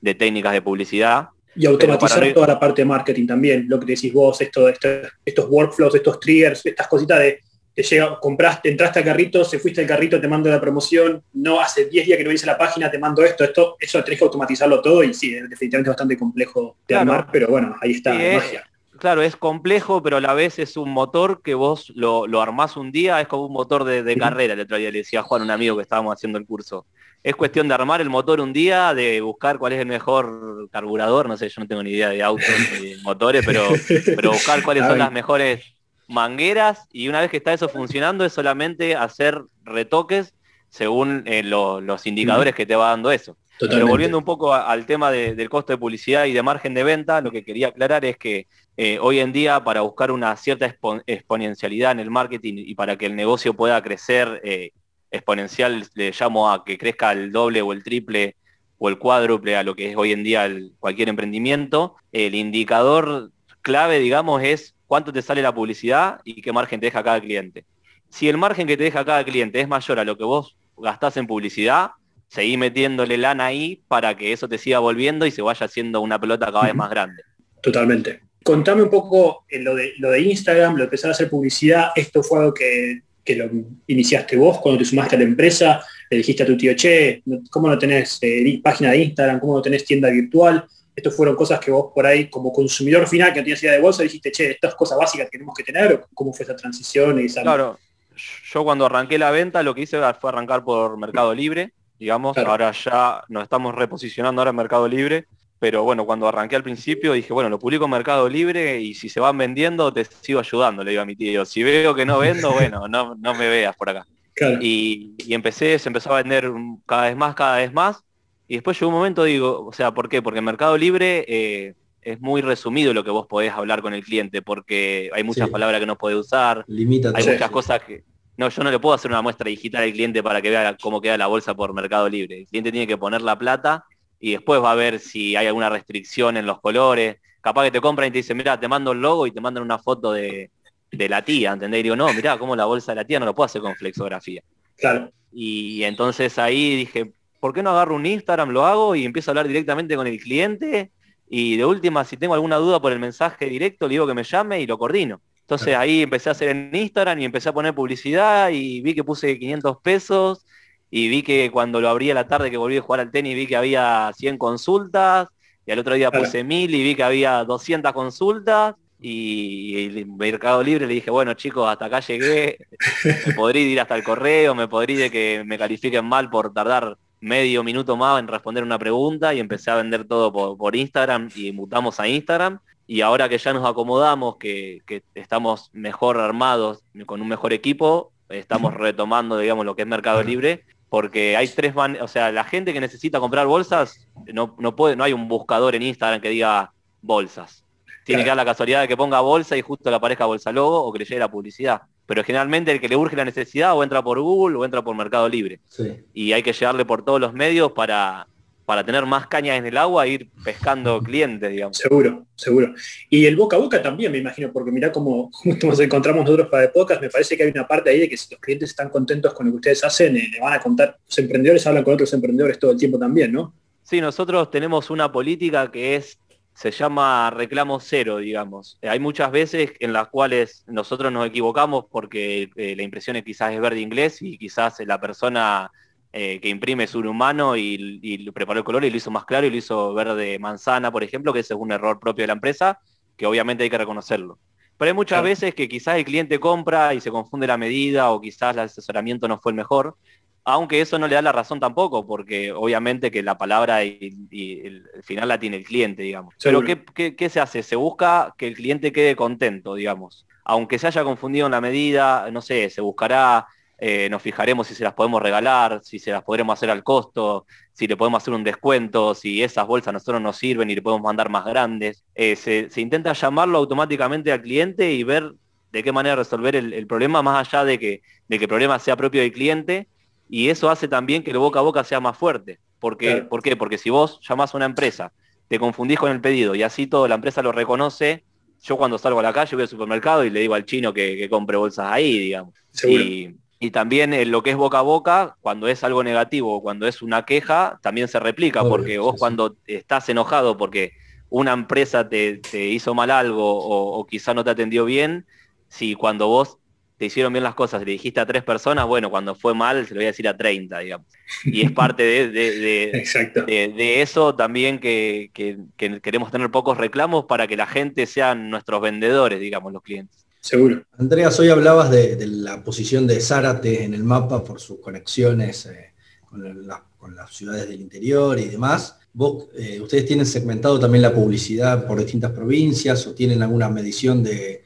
de, técnicas de publicidad. Y automatizar toda la parte de marketing también, lo que decís vos, esto, estos workflows, estos triggers, estas cositas de que llega, compraste, entraste al carrito, se fuiste al carrito, te mando la promoción, no hace 10 días que no hice la página, te mando esto, esto, eso tenés que automatizarlo todo y sí, definitivamente es bastante complejo de armar, pero bueno, ahí está la magia claro, es complejo, pero a la vez es un motor que vos lo, lo armás un día, es como un motor de, carrera. El otro día le decía a Juan, un amigo que estábamos haciendo el curso. Es cuestión de armar el motor un día, de buscar cuál es el mejor carburador, no sé, yo no tengo ni idea de autos ni motores, pero, pero buscar cuáles son las mejores mangueras y una vez que está eso funcionando es solamente hacer retoques según eh, los indicadores que te va dando eso. Pero volviendo un poco al tema del costo de publicidad y de margen de venta, lo que quería aclarar es que eh, hoy en día para buscar una cierta exponencialidad en el marketing y para que el negocio pueda crecer eh, exponencial, le llamo a que crezca el doble o el triple o el cuádruple a lo que es hoy en día cualquier emprendimiento, el indicador clave, digamos, es cuánto te sale la publicidad y qué margen te deja cada cliente. Si el margen que te deja cada cliente es mayor a lo que vos gastás en publicidad, seguí metiéndole lana ahí para que eso te siga volviendo y se vaya haciendo una pelota cada vez más grande. Totalmente. contame un poco eh, lo de, lo de Instagram, lo de empezar a hacer publicidad. Esto fue algo que, lo iniciaste vos cuando te sumaste a la empresa. Le dijiste a tu tío, che, ¿cómo no tenés eh, página de Instagram? ¿Cómo no tenés tienda virtual? Estas fueron cosas que vos por ahí, como consumidor final que no tenías idea de bolsa, dijiste, che, estas cosas básicas que tenemos que tener. ¿Cómo fue esa transición? Y esa... Claro, yo cuando arranqué la venta lo que hice fue arrancar por Mercado Libre, digamos. Ahora ya nos estamos reposicionando ahora en Mercado Libre pero bueno, cuando arranqué al principio dije, bueno, lo publico en Mercado Libre y si se van vendiendo te sigo ayudando, le digo a mi tío. Si veo que no vendo, bueno, no, no me veas por acá. Y, empecé, se empezó a vender cada vez más, cada vez más. Y después llegó un momento, digo, o sea, ¿por qué? Porque en Mercado Libre eh, es muy resumido lo que vos podés hablar con el cliente, porque hay muchas palabras que no podés usar, Limita hay muchas cosas que... No, yo no le puedo hacer una muestra digital al cliente para que vea cómo queda la bolsa por Mercado Libre. El cliente tiene que poner la plata y después va a ver si hay alguna restricción en los colores. Capaz que te compran y te dicen, mira, te mando el logo y te mandan una foto de, la tía, ¿entendés? Y digo, no, mira, cómo la bolsa de la tía no lo puedo hacer con flexografía. Claro. Y entonces ahí dije, ¿por qué no agarro un Instagram, lo hago y empiezo a hablar directamente con el cliente? Y de última, si tengo alguna duda por el mensaje directo, le digo que me llame y lo coordino. Entonces ahí empecé a hacer en Instagram y empecé a poner publicidad y vi que puse 500 pesos y vi que cuando lo abrí a la tarde que volví a jugar al tenis vi que había 100 consultas y al otro día puse 1000 y vi que había 200 consultas y, el Mercado Libre le dije, bueno chicos, hasta acá llegué, me podría ir hasta el correo, me podría de que me califiquen mal por tardar medio minuto más en responder una pregunta y empecé a vender todo por, Instagram y mutamos a Instagram y ahora que ya nos acomodamos, que, que, estamos mejor armados, con un mejor equipo, estamos retomando, digamos, lo que es Mercado Libre porque hay tres van o sea, la gente que necesita comprar bolsas, no, no, puede, no hay un buscador en Instagram que diga bolsas. Tiene que dar la casualidad de que ponga bolsa y justo le aparezca bolsa logo o que le llegue la publicidad. Pero generalmente el que le urge la necesidad o entra por Google o entra por Mercado Libre. Y hay que llegarle por todos los medios para, para tener más cañas en el agua e ir pescando clientes, digamos. Seguro, seguro. Y el boca a boca también, me imagino, porque mira cómo nos encontramos nosotros para de podcast, me parece que hay una parte ahí de que si los clientes están contentos con lo que ustedes hacen, eh, le van a contar, los emprendedores hablan con otros emprendedores todo el tiempo también, ¿no? Sí, nosotros tenemos una política que es se llama reclamo cero, digamos. Eh, hay muchas veces en las cuales nosotros nos equivocamos porque eh, la impresión es quizás es verde inglés y quizás la persona eh, que imprime es un humano y, preparó el color y lo hizo más claro y lo hizo verde manzana, por ejemplo, que ese es un error propio de la empresa, que obviamente hay que reconocerlo. Pero hay muchas veces que quizás el cliente compra y se confunde la medida o quizás el asesoramiento no fue el mejor, aunque eso no le da la razón tampoco, porque obviamente que la palabra y, el, final la tiene el cliente, digamos. Pero ¿qué, ¿qué, se hace? Se busca que el cliente quede contento, digamos. Aunque se haya confundido en la medida, no sé, se buscará eh, nos fijaremos si se las podemos regalar, si se las podremos hacer al costo, si le podemos hacer un descuento, si esas bolsas a nosotros nos sirven y le podemos mandar más grandes. Eh, se, intenta llamarlo automáticamente al cliente y ver de qué manera resolver el, problema, más allá de que, de que el problema sea propio del cliente, y eso hace también que el boca a boca sea más fuerte. Porque, ¿Por qué? Porque si vos llamás a una empresa, te confundís con el pedido y así toda la empresa lo reconoce, yo cuando salgo a la calle voy al supermercado y le digo al chino que, compre bolsas ahí, digamos. Y también en lo que es boca a boca, cuando es algo negativo o cuando es una queja, también se replica, porque vos cuando estás enojado porque una empresa te, hizo mal algo o, quizá no te atendió bien, si cuando vos te hicieron bien las cosas, le dijiste a tres personas, bueno, cuando fue mal se lo voy a decir a 30, digamos. Y es parte de, de, eso también que, que, queremos tener pocos reclamos para que la gente sean nuestros vendedores, digamos, los clientes. Seguro. Andreas, hoy hablabas de, la posición de Zárate en el mapa por sus conexiones eh, con, las ciudades del interior y demás. Eh, ¿Ustedes tienen segmentado también la publicidad por distintas provincias o tienen alguna medición de,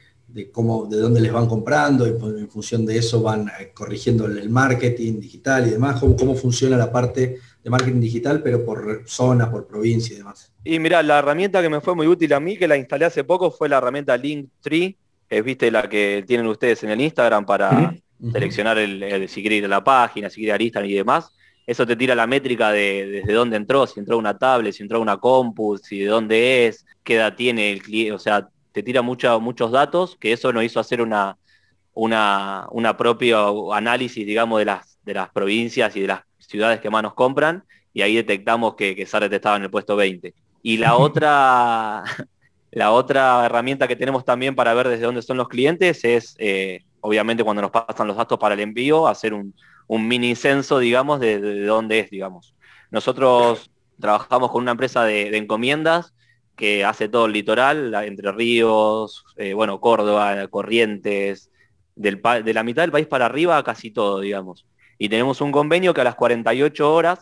cómo, de dónde les van comprando y en función de eso van eh, corrigiendo el marketing digital y demás? ¿Cómo, ¿Cómo funciona la parte de marketing digital, pero por zona, por provincia y demás? Y mira, la herramienta que me fue muy útil a mí, que la instalé hace poco, fue la herramienta Linktree, es viste la que tienen ustedes en el Instagram para seleccionar el, si quiere ir a la página, si quiere ir a Instagram y demás. Eso te tira la métrica de desde dónde entró, si entró una tablet, si entró una compu, si de dónde es, qué edad tiene el cliente, o sea, te tira muchos datos, que eso nos hizo hacer una, una, una propio análisis, digamos, de las, de las provincias y de las ciudades que más nos compran, y ahí detectamos que, que estaba en el puesto 20. Y la otra, La otra herramienta que tenemos también para ver desde dónde son los clientes es, eh, obviamente, cuando nos pasan los datos para el envío, hacer un, mini censo, digamos, de, dónde es, digamos. Nosotros trabajamos con una empresa de, encomiendas que hace todo el litoral, Entre Ríos, eh, bueno, Córdoba, Corrientes, de la mitad del país para arriba, casi todo, digamos. Y tenemos un convenio que a las 48 horas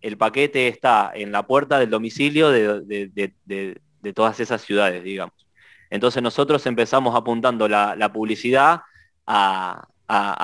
el paquete está en la puerta del domicilio de todas esas ciudades, digamos. Entonces nosotros empezamos apuntando la, publicidad a,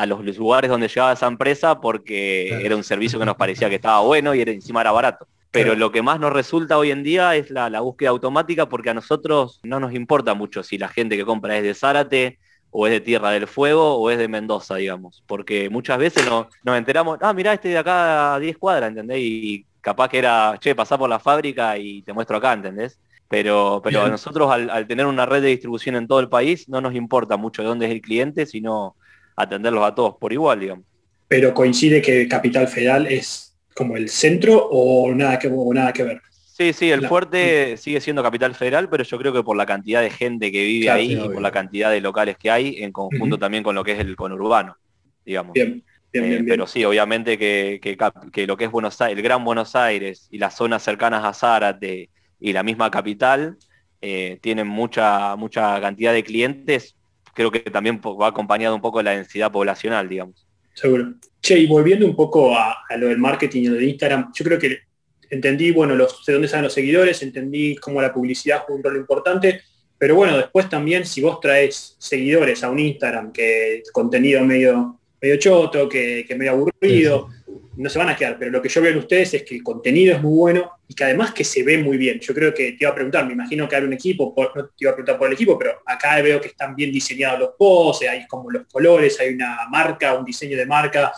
los lugares donde llegaba esa empresa porque era un servicio que nos parecía que estaba bueno y era, encima era barato. Pero lo que más nos resulta hoy en día es la, búsqueda automática porque a nosotros no nos importa mucho si la gente que compra es de Zárate o es de Tierra del Fuego o es de Mendoza, digamos. Porque muchas veces nos, nos enteramos, ah, mirá, este de acá a 10 cuadras, ¿entendés? Y capaz que era, che, pasá por la fábrica y te muestro acá, ¿entendés? Pero, pero nosotros al, tener una red de distribución en todo el país no nos importa mucho de dónde es el cliente, sino atenderlos a todos por igual, digamos. Pero coincide que Capital Federal es como el centro o nada que, nada que ver. Sí, sí, el fuerte sigue siendo Capital Federal, pero yo creo que por la cantidad de gente que vive ahí y por la cantidad de locales que hay, en conjunto también con lo que es el conurbano, digamos. Bien, bien, bien, eh, Pero sí, obviamente que, que, lo que es Buenos Aires, el Gran Buenos Aires y las zonas cercanas a Zárate y la misma capital eh, tienen mucha, mucha cantidad de clientes, creo que también va acompañado un poco de la densidad poblacional, digamos. Seguro. Che, y volviendo un poco a, lo del marketing y lo de Instagram, yo creo que entendí, bueno, los, de dónde salen los seguidores, entendí cómo la publicidad juega un rol importante, pero bueno, después también si vos traes seguidores a un Instagram que contenido medio, medio choto, que, que medio aburrido, no se van a quedar, pero lo que yo veo en ustedes es que el contenido es muy bueno y que además que se ve muy bien. Yo creo que te iba a preguntar, me imagino que hay un equipo, no te iba a preguntar por el equipo, pero acá veo que están bien diseñados los posts, hay como los colores, hay una marca, un diseño de marca,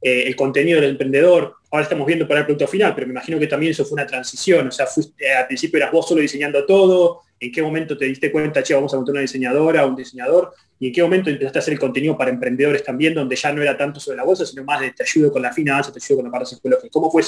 eh, el contenido del emprendedor. Ahora estamos viendo para el producto final, pero me imagino que también eso fue una transición. O sea, fuiste, al principio eras vos solo diseñando todo, en qué momento te diste cuenta, che, vamos a montar una diseñadora, un diseñador, y en qué momento empezaste a hacer el contenido para emprendedores también, donde ya no era tanto sobre la bolsa, sino más de te ayudo con la finanza, te ayudo con la parte psicológica. ¿Cómo fue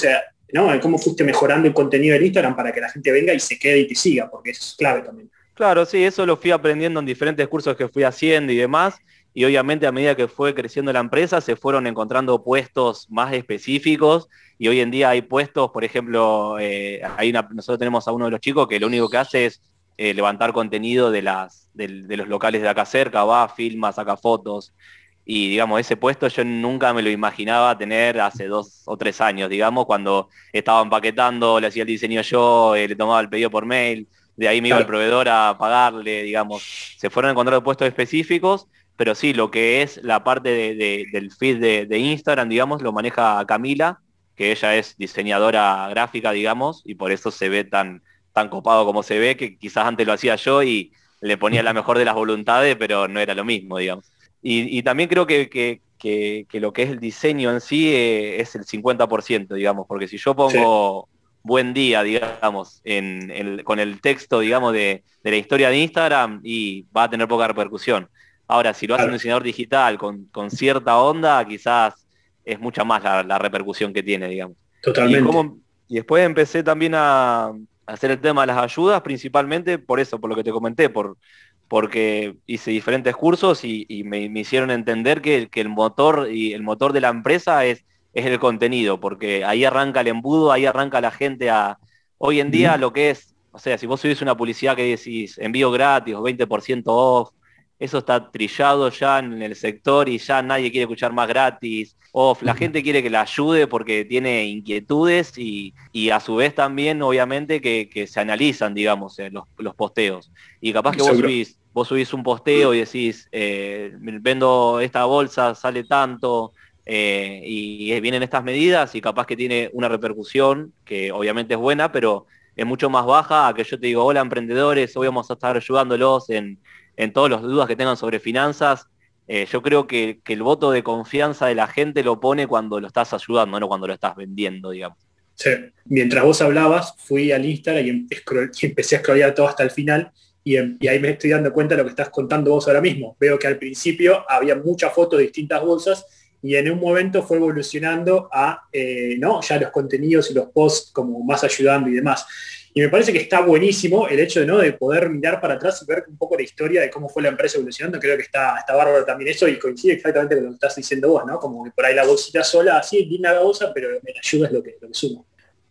no? ¿Cómo fuiste mejorando el contenido del Instagram para que la gente venga y se quede y te siga? Porque eso es clave también. Claro, sí, eso lo fui aprendiendo en diferentes cursos que fui haciendo y demás. Y obviamente a medida que fue creciendo la empresa se fueron encontrando puestos más específicos y hoy en día hay puestos, por ejemplo, eh, hay una, nosotros tenemos a uno de los chicos que lo único que hace es eh, levantar contenido de, las, de, los locales de acá cerca, va, filma, saca fotos. Y digamos, ese puesto yo nunca me lo imaginaba tener hace dos o tres años, digamos, cuando estaba empaquetando, le hacía el diseño yo, eh, le tomaba el pedido por mail, de ahí me iba el proveedor a pagarle, digamos. Se fueron encontrando puestos específicos, pero sí, lo que es la parte del feed de, de Instagram, digamos, lo maneja Camila, que ella es diseñadora gráfica, digamos, y por eso se ve tan, tan copado como se ve, que quizás antes lo hacía yo y le ponía la mejor de las voluntades, pero no era lo mismo, digamos. Y, también creo que, que, lo que es el diseño en sí eh, es el 50%, digamos, porque si yo pongo buen día, digamos, en, con el texto, digamos, de, la historia de Instagram, y va a tener poca repercusión. Ahora, si lo hace un diseñador digital con, cierta onda, quizás es mucha más la, repercusión que tiene, digamos. Totalmente. y después empecé también a, hacer el tema de las ayudas, principalmente por eso, por lo que te comenté, por, porque hice diferentes cursos y, me, hicieron entender que, el motor y el motor de la empresa es, es el contenido, porque ahí arranca el embudo, ahí arranca la gente a. Hoy en día lo que es, o sea, si vos subís una publicidad que decís envío gratis o 20% off, eso está trillado ya en el sector y ya nadie quiere escuchar más gratis. O la gente quiere que la ayude porque tiene inquietudes y, a su vez también, obviamente, que, se analizan, digamos, eh, los, posteos. Y capaz que vos subís, vos subís un posteo y decís, eh, vendo esta bolsa, sale tanto, eh, y vienen estas medidas y capaz que tiene una repercusión que obviamente es buena, pero es mucho más baja a que yo te digo, hola emprendedores, hoy vamos a estar ayudándolos en en todas las dudas que tengan sobre finanzas. Eh, yo creo que, el voto de confianza de la gente lo pone cuando lo estás ayudando, no cuando lo estás vendiendo, digamos. Mientras vos hablabas, fui al Instagram y, empecé a scrollar todo hasta el final y, ahí me estoy dando cuenta de lo que estás contando vos ahora mismo. Veo que al principio había muchas fotos de distintas bolsas y en un momento fue evolucionando a, eh, ¿no? Ya los contenidos y los posts como más ayudando y demás. Y me parece que está buenísimo el hecho de, ¿no? de poder mirar para atrás y ver un poco la historia de cómo fue la empresa evolucionando. Creo que está, está bárbaro también eso y coincide exactamente con lo que estás diciendo vos, ¿no? Como que por ahí la bolsita sola, así, linda la bolsa, pero la ayuda es lo que, lo que suma.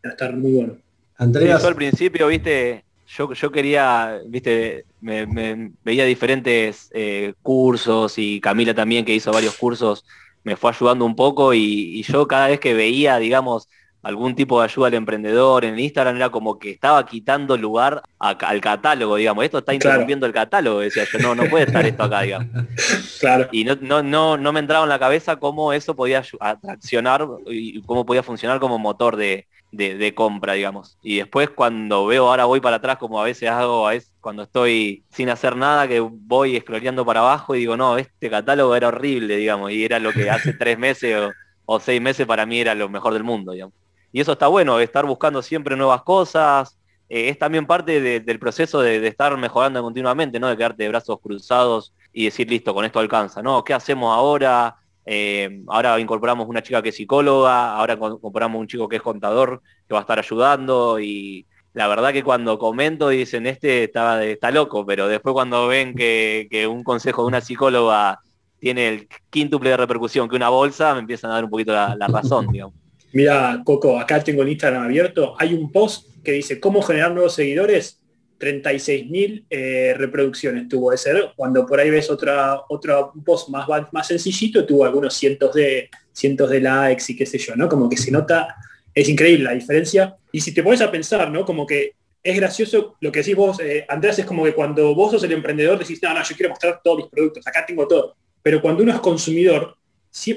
Va a estar muy bueno. Andrea. al principio, viste, yo, yo quería, viste, me, veía diferentes eh, cursos y Camila también que hizo varios cursos me fue ayudando un poco y, yo cada vez que veía, digamos, algún tipo de ayuda al emprendedor en Instagram era como que estaba quitando lugar al catálogo, digamos, esto está interrumpiendo el catálogo, decía yo, no, no puede estar esto acá, digamos. Claro. Y no, no, no, no me entraba en la cabeza cómo eso podía atraccionar y cómo podía funcionar como motor de, de, compra, digamos. Y después cuando veo, ahora voy para atrás, como a veces hago, es cuando estoy sin hacer nada, que voy escroleando para abajo y digo, no, este catálogo era horrible, digamos, y era lo que hace tres meses o, seis meses para mí era lo mejor del mundo, digamos. Y eso está bueno, estar buscando siempre nuevas cosas. Eh, es también parte del proceso de, de, estar mejorando continuamente, ¿no? De quedarte de brazos cruzados y decir, listo, con esto alcanza, ¿no? ¿Qué hacemos ahora? Eh, ahora incorporamos una chica que es psicóloga, ahora incorporamos un chico que es contador, que va a estar ayudando y la verdad que cuando comento dicen este está, está loco, pero después cuando ven que, un consejo de una psicóloga tiene el quíntuple de repercusión que una bolsa, me empiezan a dar un poquito la, razón, Mira, Coco, acá tengo el Instagram abierto. Hay un post que dice cómo generar nuevos seguidores 36.000 eh, reproducciones tuvo ese, cuando por ahí ves otra, otro post más, más sencillito, tuvo algunos cientos de, cientos de likes y qué sé yo, ¿no? Como que se nota, es increíble la diferencia. Y si te pones a pensar, ¿no? Como que es gracioso lo que decís vos, eh, Andrés, es como que cuando vos sos el emprendedor decís, no, no, yo quiero mostrar todos mis productos, acá tengo todo. Pero cuando uno es consumidor,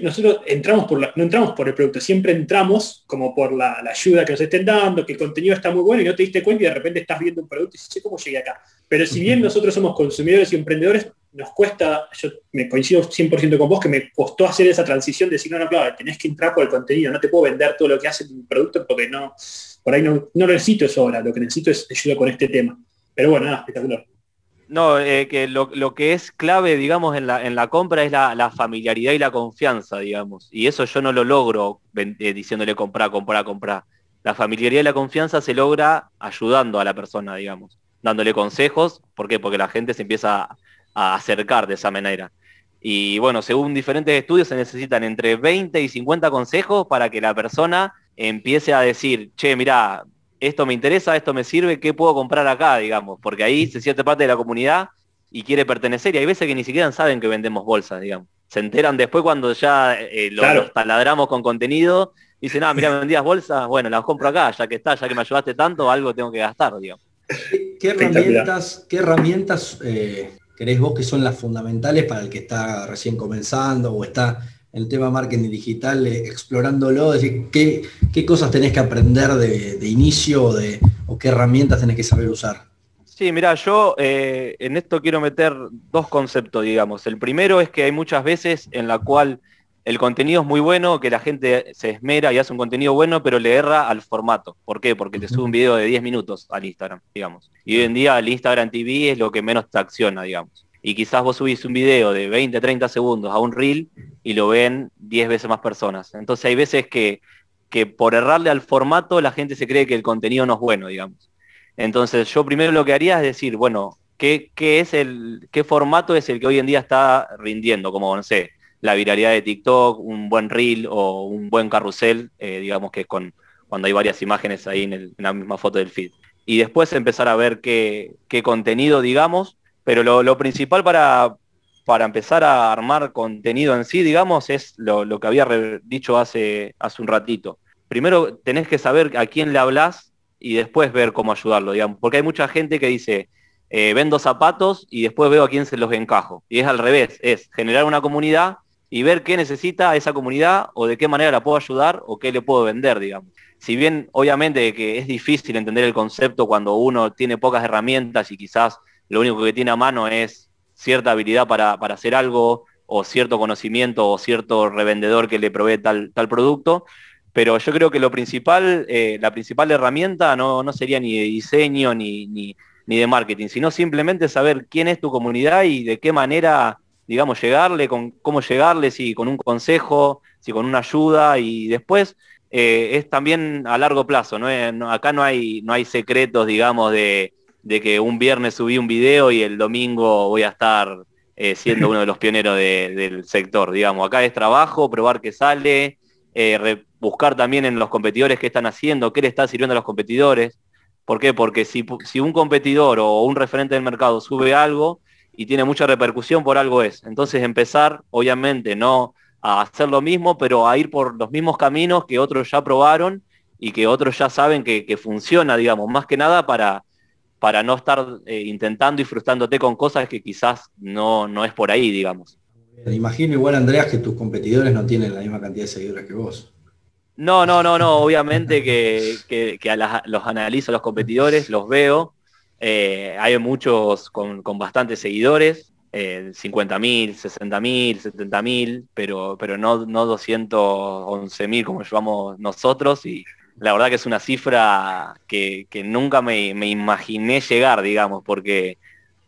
nosotros entramos por no entramos por el producto, siempre entramos como por la, ayuda que nos estén dando, que el contenido está muy bueno y no te diste cuenta y de repente estás viendo un producto y dices, ¿cómo llegué acá? Pero si bien nosotros somos consumidores y emprendedores, nos cuesta, yo me coincido 100% con vos, que me costó hacer esa transición de decir, no, no, claro, tenés que entrar por el contenido, no te puedo vender todo lo que hace tu producto porque no, por ahí no, no necesito eso ahora, lo que necesito es ayuda con este tema. Pero bueno, nada, espectacular. No, eh, que lo, que es clave, digamos, en la, en la compra es la, familiaridad y la confianza, digamos. Y eso yo no lo logro eh, diciéndole comprar, comprar, comprar. La familiaridad y la confianza se logra ayudando a la persona, digamos, dándole consejos. ¿Por qué? Porque la gente se empieza a acercar de esa manera. Y bueno, según diferentes estudios se necesitan entre 20 y 50 consejos para que la persona empiece a decir, che, mira, esto me interesa, esto me sirve, ¿qué puedo comprar acá, digamos? Porque ahí se siente parte de la comunidad y quiere pertenecer y hay veces que ni siquiera saben que vendemos bolsas, digamos. Se enteran después cuando ya eh, los taladramos con contenido y dicen, ah, mira, vendías bolsas, bueno, las compro acá, ya que está, ya que me ayudaste tanto, algo tengo que gastar, digamos. ¿Qué, herramientas, qué herramientas eh, crees vos que son las fundamentales para el que está recién comenzando o está el tema marketing digital, eh, explorándolo, decir, ¿qué, qué cosas tenés que aprender de, inicio o, de, o qué herramientas tenés que saber usar. Sí, mira, yo eh, en esto quiero meter dos conceptos, digamos. El primero es que hay muchas veces en la cual el contenido es muy bueno, que la gente se esmera y hace un contenido bueno, pero le erra al formato. ¿Por qué? Porque te sube un video de 10 minutos al Instagram, digamos. Y hoy en día el Instagram TV es lo que menos te acciona, digamos y quizás vos subís un video de 20, 30 segundos a un reel y lo ven 10 veces más personas. Entonces hay veces que, que por errarle al formato la gente se cree que el contenido no es bueno, digamos. Entonces yo primero lo que haría es decir, bueno, ¿qué, qué es el, qué formato es el que hoy en día está rindiendo? Como, no sé, la viralidad de TikTok, un buen reel o un buen carrusel, eh, digamos que con, cuando hay varias imágenes ahí en, en, la misma foto del feed. Y después empezar a ver qué, qué contenido, digamos, pero lo, principal para, para empezar a armar contenido en sí, digamos, es lo, que había dicho hace, hace un ratito. Primero tenés que saber a quién le hablas y después ver cómo ayudarlo, digamos. Porque hay mucha gente que dice, eh, vendo zapatos y después veo a quién se los encajo. Y es al revés, es generar una comunidad y ver qué necesita esa comunidad o de qué manera la puedo ayudar o qué le puedo vender, digamos. Si bien obviamente que es difícil entender el concepto cuando uno tiene pocas herramientas y quizás lo único que tiene a mano es cierta habilidad para, hacer algo o cierto conocimiento o cierto revendedor que le provee tal, tal producto. Pero yo creo que lo principal, eh, la principal herramienta no, sería ni de diseño ni, ni, de marketing, sino simplemente saber quién es tu comunidad y de qué manera, digamos, llegarle, con cómo llegarle, si con un consejo, si con una ayuda y después eh, es también a largo plazo, ¿no? acá no hay, no hay secretos, digamos, de, que un viernes subí un video y el domingo voy a estar eh, siendo uno de los pioneros del sector, digamos. Acá es trabajo, probar qué sale, eh, buscar también en los competidores qué están haciendo, qué le está sirviendo a los competidores. ¿Por qué? Porque si, si un competidor o un referente del mercado sube algo y tiene mucha repercusión, por algo es. Entonces empezar, obviamente, no a hacer lo mismo, pero a ir por los mismos caminos que otros ya probaron y que otros ya saben que, funciona, digamos, más que nada para, para no estar eh, intentando y frustrándote con cosas que quizás no, no es por ahí, digamos. Imagino igual, Andreas, que tus competidores no tienen la misma cantidad de seguidores que vos. No, no, no, no, obviamente que, los analizo los competidores, los veo. Eh, hay muchos con, con bastantes seguidores, eh, 50.000, 60.000, 70.000, pero, pero no, no 211.000 como llevamos nosotros y la verdad que es una cifra que, nunca me, imaginé llegar, digamos, porque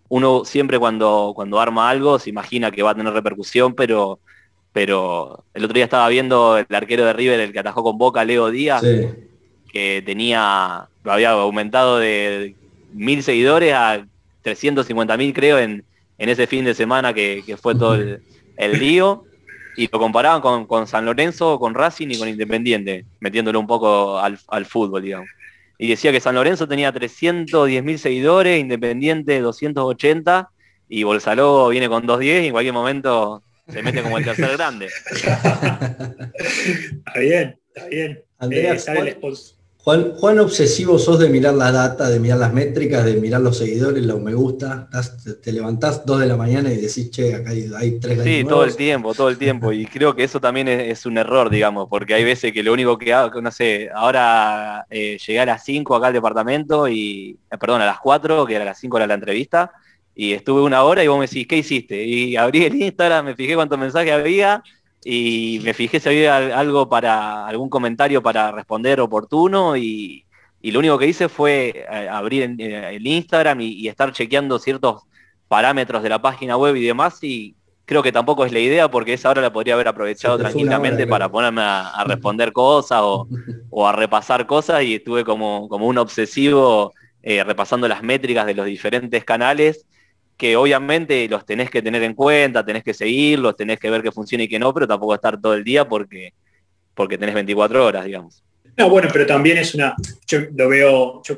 uno siempre cuando, cuando arma algo se imagina que va a tener repercusión, pero, pero el otro día estaba viendo el arquero de River, el que atajó con Boca, Leo Díaz, que tenía, había aumentado de mil seguidores a 350.000 creo en, en ese fin de semana que, fue todo el, lío y lo comparaban con, San Lorenzo, con Racing y con Independiente, metiéndolo un poco al, fútbol, digamos. Y decía que San Lorenzo tenía 310 mil seguidores, Independiente 280 y Bolsaló viene con 210 y en cualquier momento se mete como el tercer grande. está bien, está bien. Andrea, eh, Juan, obsesivo sos de mirar la data, de mirar las métricas, de mirar los seguidores, los me gusta. te, levantás dos de la mañana y decís, che, acá hay, tres Sí, todo el tiempo, todo el tiempo. Y creo que eso también es, un error, digamos, porque hay veces que lo único que hago, no sé, ahora eh, llegué a las 5 acá al departamento y, eh, perdón, a las 4, que era a las 5 era la entrevista, y estuve una hora y vos me decís, ¿qué hiciste? Y abrí el Instagram, me fijé cuántos mensajes había y me fijé si había algo para, algún comentario para responder oportuno y, lo único que hice fue eh, abrir eh, el Instagram y, estar chequeando ciertos parámetros de la página web y demás y creo que tampoco es la idea porque esa hora la podría haber aprovechado tranquilamente para ponerme a, responder cosas o, a repasar cosas y estuve como, como un obsesivo eh, repasando las métricas de los diferentes canales que obviamente los tenés que tener en cuenta, tenés que seguirlos, tenés que ver que funciona y que no, pero tampoco estar todo el día porque, porque tenés 24 horas, digamos. No, bueno, pero también es una, yo lo veo, yo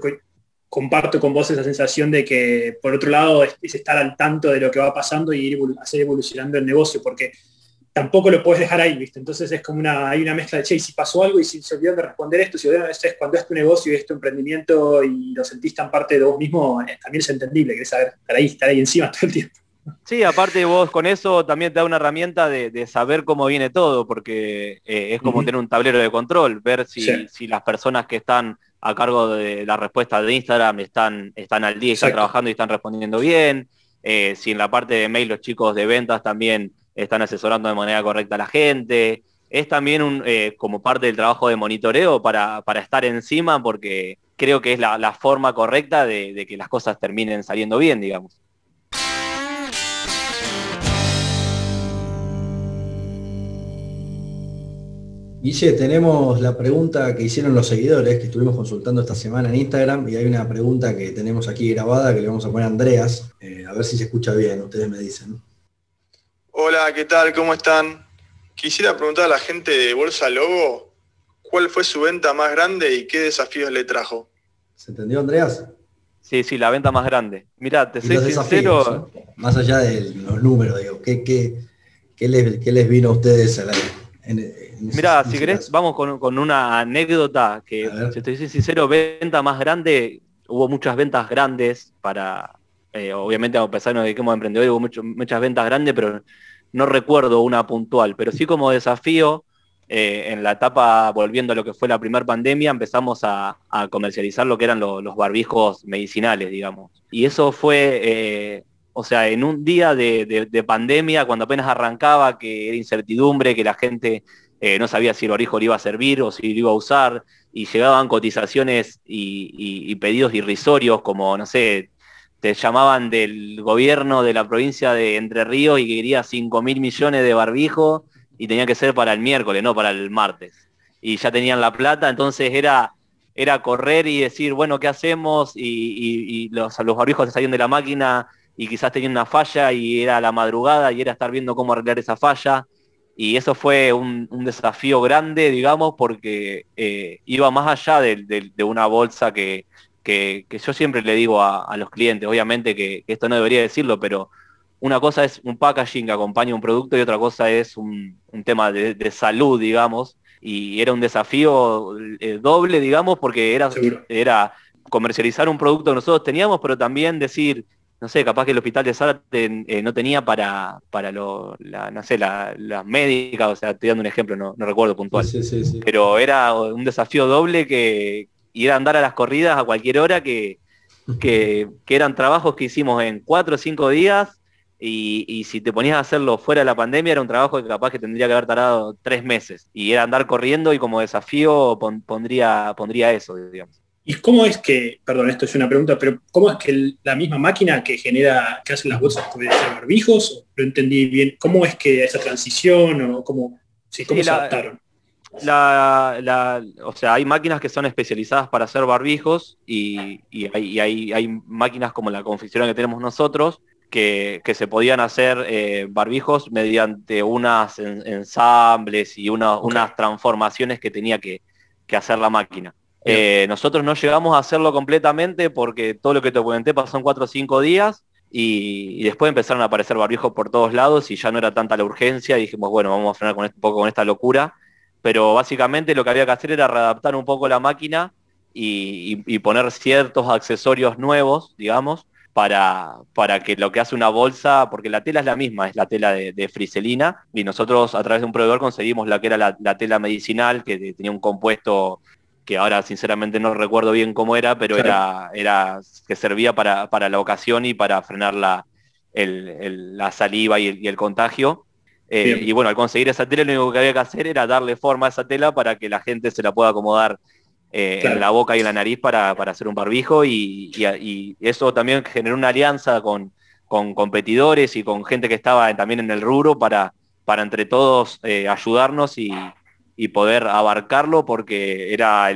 comparto con vos esa sensación de que por otro lado es, estar al tanto de lo que va pasando y ir hacer evolucionando el negocio, porque tampoco lo puedes dejar ahí, ¿viste? Entonces es como una, hay una mezcla de, che, si pasó algo y si se olvidó de responder esto, si olvidaron, es cuando es tu negocio y es tu emprendimiento y lo sentís tan parte de vos mismo, eh, también es entendible, que saber estar ahí, estar ahí encima todo el tiempo. Sí, aparte vos con eso también te da una herramienta de, saber cómo viene todo, porque eh, es como tener un tablero de control, ver si, si, las personas que están a cargo de la respuesta de Instagram están, están al día y están trabajando y están respondiendo bien, eh, si en la parte de mail los chicos de ventas también están asesorando de manera correcta a la gente. Es también un, eh, como parte del trabajo de monitoreo para, estar encima porque creo que es la, forma correcta de, que las cosas terminen saliendo bien, digamos. Guille, tenemos la pregunta que hicieron los seguidores, que estuvimos consultando esta semana en Instagram, y hay una pregunta que tenemos aquí grabada que le vamos a poner a Andreas, eh, a ver si se escucha bien, ustedes me dicen. Hola, ¿qué tal? ¿Cómo están? Quisiera preguntar a la gente de Bolsa Logo cuál fue su venta más grande y qué desafíos le trajo. ¿Se entendió, Andreas? Sí, sí, la venta más grande. Mira, te soy sincero. Más allá de los números, digo, ¿qué, les, vino a ustedes a la, Mira, si querés, vamos con, una anécdota que, si estoy sincero, venta más grande, hubo muchas ventas grandes para, eh, obviamente a pesar de que a emprendedores, hubo muchas ventas grandes, pero no recuerdo una puntual, pero sí como desafío, eh, en la etapa, volviendo a lo que fue la primera pandemia, empezamos a, comercializar lo que eran los barbijos medicinales, digamos. Y eso fue, eh, o sea, en un día de, pandemia, cuando apenas arrancaba, que era incertidumbre, que la gente no sabía si el barbijo le iba a servir o si lo iba a usar, y llegaban cotizaciones y pedidos irrisorios, como, no sé, te llamaban del gobierno de la provincia de Entre Ríos y quería 5 mil millones de barbijos y tenía que ser para el miércoles, no para el martes. y ya tenían la plata, entonces era, era correr y decir, bueno, ¿qué hacemos? Y, los, los barbijos salían de la máquina y quizás tenían una falla y era la madrugada y era estar viendo cómo arreglar esa falla. Y eso fue un, desafío grande, digamos, porque eh, iba más allá de, una bolsa que, que, yo siempre le digo a, los clientes, obviamente que, esto no debería decirlo, pero una cosa es un packaging que acompaña un producto y otra cosa es un, tema de, salud, digamos, y era un desafío eh, doble, digamos, porque era, era comercializar un producto que nosotros teníamos, pero también decir, no sé, capaz que el hospital de Zárate eh, no tenía para, para lo, la, no sé, las la médicas, o sea, estoy dando un ejemplo, no, recuerdo puntual. pero era un desafío doble que, ir a andar a las corridas a cualquier hora, que, que, eran trabajos que hicimos en cuatro o cinco días y, si te ponías a hacerlo fuera de la pandemia era un trabajo que capaz que tendría que haber tardado tres meses y era andar corriendo y como desafío pondría, pondría eso, digamos. ¿Y cómo es que, perdón, esto es una pregunta, pero cómo es que la misma máquina que genera, que hace las bolsas puede ser barbijos? Lo entendí bien. ¿Cómo es que esa transición o cómo, sí, cómo se adaptaron? La, o sea, hay máquinas que son especializadas para hacer barbijos y, hay, máquinas como la confección que tenemos nosotros que, se podían hacer eh, barbijos mediante unas ensambles y unas transformaciones que tenía que, hacer la máquina. Eh, nosotros no llegamos a hacerlo completamente porque todo lo que te comenté pasó en cuatro o cinco días y, después empezaron a aparecer barbijos por todos lados y ya no era tanta la urgencia y dijimos, bueno, vamos a frenar con un poco con esta locura pero básicamente lo que había que hacer era readaptar un poco la máquina y, poner ciertos accesorios nuevos, digamos, para, para, que lo que hace una bolsa, porque la tela es la misma, es la tela de, friselina, y nosotros a través de un proveedor conseguimos la que era la, tela medicinal, que tenía un compuesto que ahora sinceramente no recuerdo bien cómo era, pero era, era que servía para, la ocasión y para frenar la, la saliva y el contagio. Eh, y bueno, al conseguir esa tela lo único que había que hacer era darle forma a esa tela para que la gente se la pueda acomodar eh, en la boca y en la nariz para, hacer un barbijo. Y, eso también generó una alianza con, competidores y con gente que estaba también en el rubro para, para entre todos eh, ayudarnos y, poder abarcarlo porque era,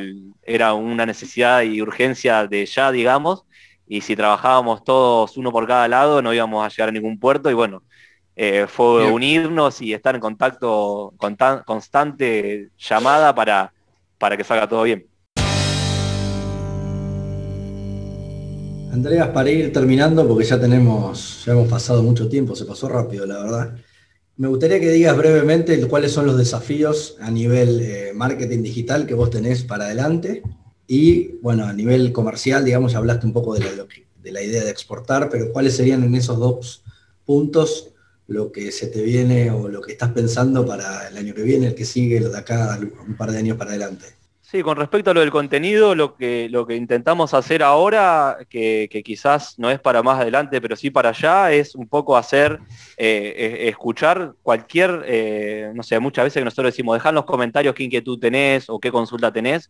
era una necesidad y urgencia de ya, digamos, y si trabajábamos todos uno por cada lado no íbamos a llegar a ningún puerto. Y bueno, eh, fue unirnos y estar en contacto con constante llamada para, para que salga todo bien. Andreas, para ir terminando, porque ya tenemos, ya hemos pasado mucho tiempo, se pasó rápido, la verdad. Me gustaría que digas brevemente cuáles son los desafíos a nivel eh, marketing digital que vos tenés para adelante y, bueno, a nivel comercial, digamos, ya hablaste un poco de la, de la idea de exportar, pero cuáles serían en esos dos puntos lo que se te viene o lo que estás pensando para el año que viene, el que sigue, lo de acá un par de años para adelante. Sí, con respecto a lo del contenido, lo que, lo que intentamos hacer ahora, que, quizás no es para más adelante, pero sí para allá, es un poco hacer, eh, escuchar cualquier, eh, no sé, muchas veces que nosotros decimos, dejar los comentarios qué inquietud tenés o qué consulta tenés.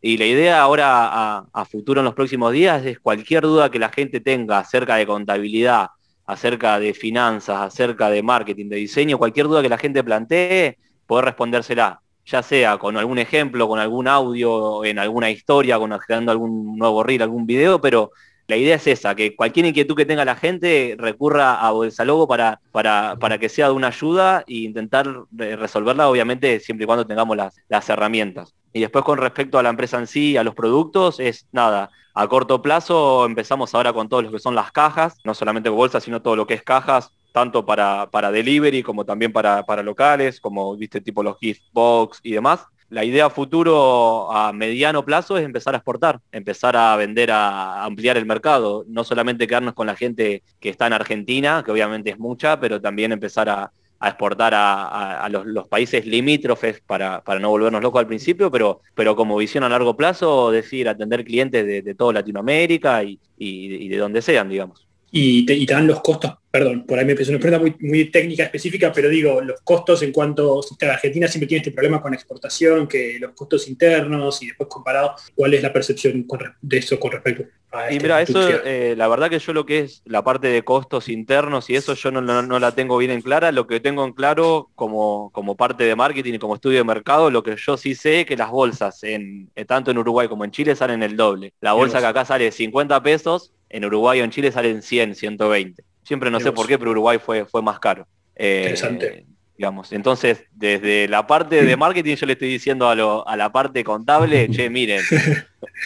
Y la idea ahora a futuro en los próximos días es cualquier duda que la gente tenga acerca de contabilidad, acerca de finanzas, acerca de marketing, de diseño, cualquier duda que la gente plantee, poder respondérsela, ya sea con algún ejemplo, con algún audio, en alguna historia, con creando algún nuevo reel, algún video, pero la idea es esa, que cualquier inquietud que tenga la gente recurra a Bolsalogo para, para, para que sea de una ayuda e intentar resolverla, obviamente, siempre y cuando tengamos las, las herramientas. Y después con respecto a la empresa en sí, a los productos, es nada, a corto plazo empezamos ahora con todo lo que son las cajas, no solamente bolsas, sino todo lo que es cajas, tanto para, para delivery como también para, para locales, como viste tipo los gift box y demás. La idea futuro a mediano plazo es empezar a exportar, empezar a vender, a ampliar el mercado, no solamente quedarnos con la gente que está en Argentina, que obviamente es mucha, pero también empezar a, exportar a, los, países limítrofes para, no volvernos locos al principio, pero, pero como visión a largo plazo, decir, atender clientes de, toda Latinoamérica y, de donde sean, digamos. ¿Y te, dan los costos perdón, por ahí me empezó una pregunta muy, muy técnica, específica, pero digo, los costos en cuanto, Argentina siempre tiene este problema con exportación, que los costos internos y después comparado, ¿cuál es la percepción de eso con respecto a Y mira, eso, eh, la verdad que yo lo que es la parte de costos internos y eso yo no, no, la tengo bien en clara, lo que tengo en claro como, como parte de marketing y como estudio de mercado, lo que yo sí sé es que las bolsas, en, eh, tanto en Uruguay como en Chile, salen el doble. La bolsa que acá sale 50 pesos, en Uruguay o en Chile salen 100, 120. Siempre no sé por qué, pero Uruguay fue, fue más caro. Eh, Interesante. Digamos. Entonces, desde la parte de marketing yo le estoy diciendo a, la parte contable, che, miren,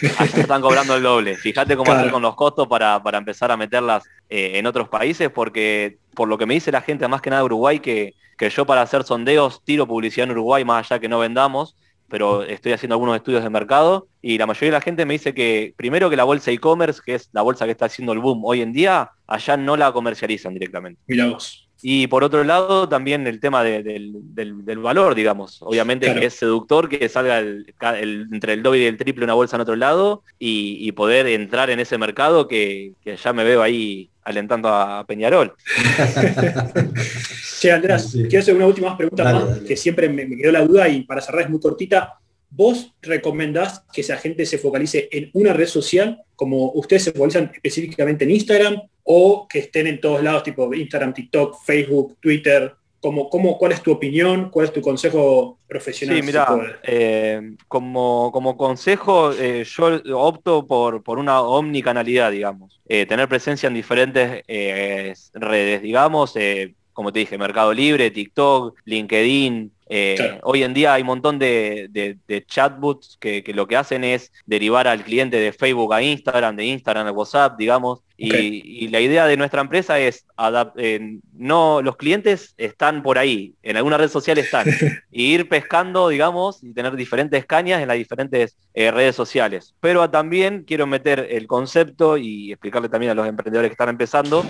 están cobrando el doble. Fíjate cómo hacer con los costos para, empezar a meterlas eh, en otros países, porque por lo que me dice la gente, más que nada de Uruguay, que, que yo para hacer sondeos tiro publicidad en Uruguay, más allá que no vendamos, pero estoy haciendo algunos estudios de mercado y la mayoría de la gente me dice que primero que la bolsa e-commerce, que es la bolsa que está haciendo el boom hoy en día, allá no la comercializan directamente. Mira Y por otro lado, también el tema del, valor, digamos. Obviamente que es seductor que salga entre el doble y el triple una bolsa en otro lado y, poder entrar en ese mercado que, que ya me veo ahí alentando a Peñarol. Sí, Andrés, quiero hacer una última pregunta más, que siempre me, quedó la duda y para cerrar es muy cortita. ¿Vos recomendás que esa gente se focalice en una red social, como ustedes se focalizan específicamente en Instagram, o que estén en todos lados, tipo Instagram, TikTok, Facebook, Twitter, como, ¿cuál es tu opinión? ¿Cuál es tu consejo profesional? Sí, mira, eh, como, como consejo, eh, yo opto por, por una omnicanalidad, digamos. Eh, tener presencia en diferentes redes, digamos, como te dije, Mercado Libre, TikTok, LinkedIn. Eh, hoy en día hay un montón de, chatbots que, lo que hacen es derivar al cliente de Facebook a Instagram, de Instagram a WhatsApp, digamos. Y, la idea de nuestra empresa es, eh, no, los clientes están por ahí, en alguna red social están, y ir pescando, digamos, y tener diferentes cañas en las diferentes eh, redes sociales. Pero también quiero meter el concepto y explicarle también a los emprendedores que están empezando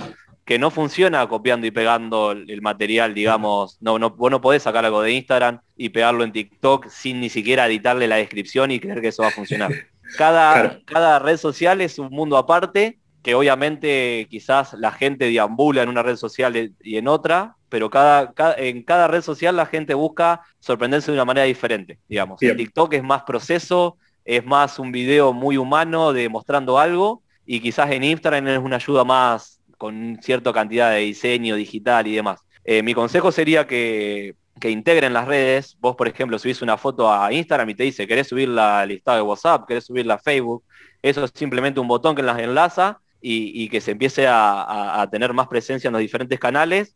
que no funciona copiando y pegando el material, digamos, no, no, vos no podés sacar algo de Instagram y pegarlo en TikTok sin ni siquiera editarle la descripción y creer que eso va a funcionar. Cada, cada red social es un mundo aparte, que obviamente quizás la gente deambula en una red social y en otra, pero cada, en cada red social la gente busca sorprenderse de una manera diferente, digamos. En TikTok es más proceso, es más un video muy humano demostrando algo, y quizás en Instagram es una ayuda más con cierta cantidad de diseño digital y demás. Eh, mi consejo sería que, integren las redes. Vos, por ejemplo, subís una foto a Instagram y te dice, querés subirla al listado de WhatsApp, querés subirla a Facebook. Eso es simplemente un botón que las enlaza y, que se empiece a, tener más presencia en los diferentes canales,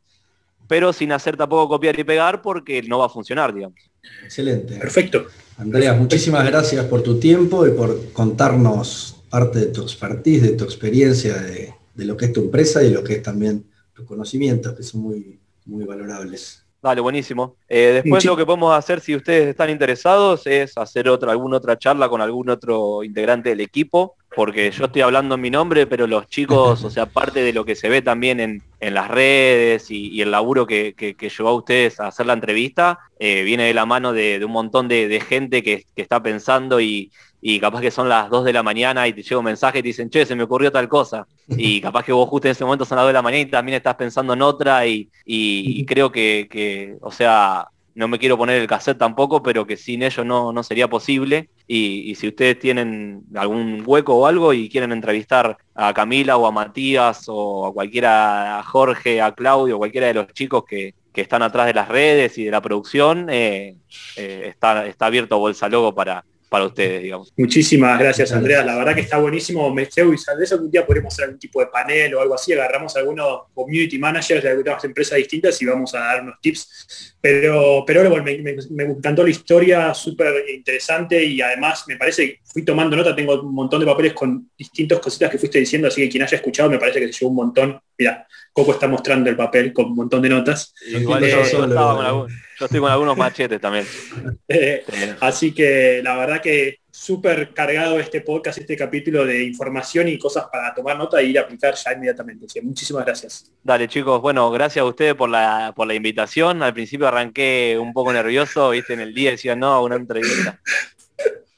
pero sin hacer tampoco copiar y pegar porque no va a funcionar, digamos. Excelente. Perfecto. Andrea, muchísimas gracias por tu tiempo y por contarnos parte de tu expertise, de tu experiencia de de lo que es tu empresa y lo que es también tus conocimientos, que son muy, muy valorables. Dale, buenísimo. Eh, después lo que podemos hacer, si ustedes están interesados, es hacer otra, alguna otra charla con algún otro integrante del equipo, porque yo estoy hablando en mi nombre, pero los chicos, o sea, parte de lo que se ve también en, las redes y, el laburo que, que, llevó a ustedes a hacer la entrevista, eh, viene de la mano de, un montón de, gente que, está pensando y, y capaz que son las 2 de la mañana y te llega un mensaje y te dicen, che, se me ocurrió tal cosa. Y capaz que vos justo en ese momento son las 2 de la mañana y también estás pensando en otra y, y creo que, o sea, no me quiero poner el cassette tampoco, pero que sin ellos no, no sería posible. Y, si ustedes tienen algún hueco o algo y quieren entrevistar a Camila o a Matías o a cualquiera, a Jorge, a Claudio, cualquiera de los chicos que, están atrás de las redes y de la producción, eh, eh, está, está abierto Bolsa Logo para, para ustedes, digamos. Muchísimas gracias, Andrea. La verdad que está buenísimo. Me y de eso un día podemos hacer algún tipo de panel o algo así. Agarramos a algunos community managers de algunas empresas distintas y vamos a dar unos tips. Pero, pero me, me, encantó la historia, súper interesante y además me parece, que fui tomando nota, tengo un montón de papeles con distintas cositas que fuiste diciendo, así que quien haya escuchado me parece que se llevó un montón. Mira, Coco está mostrando el papel con un montón de notas. Igual yo, estoy con algunos machetes también. Eh, así que la verdad que súper cargado este podcast, este capítulo de información y cosas para tomar nota e ir a aplicar ya inmediatamente. muchísimas gracias. Dale chicos, bueno, gracias a ustedes por la, por la invitación. Al principio arranqué un poco nervioso, viste, en el día decía no, una entrevista.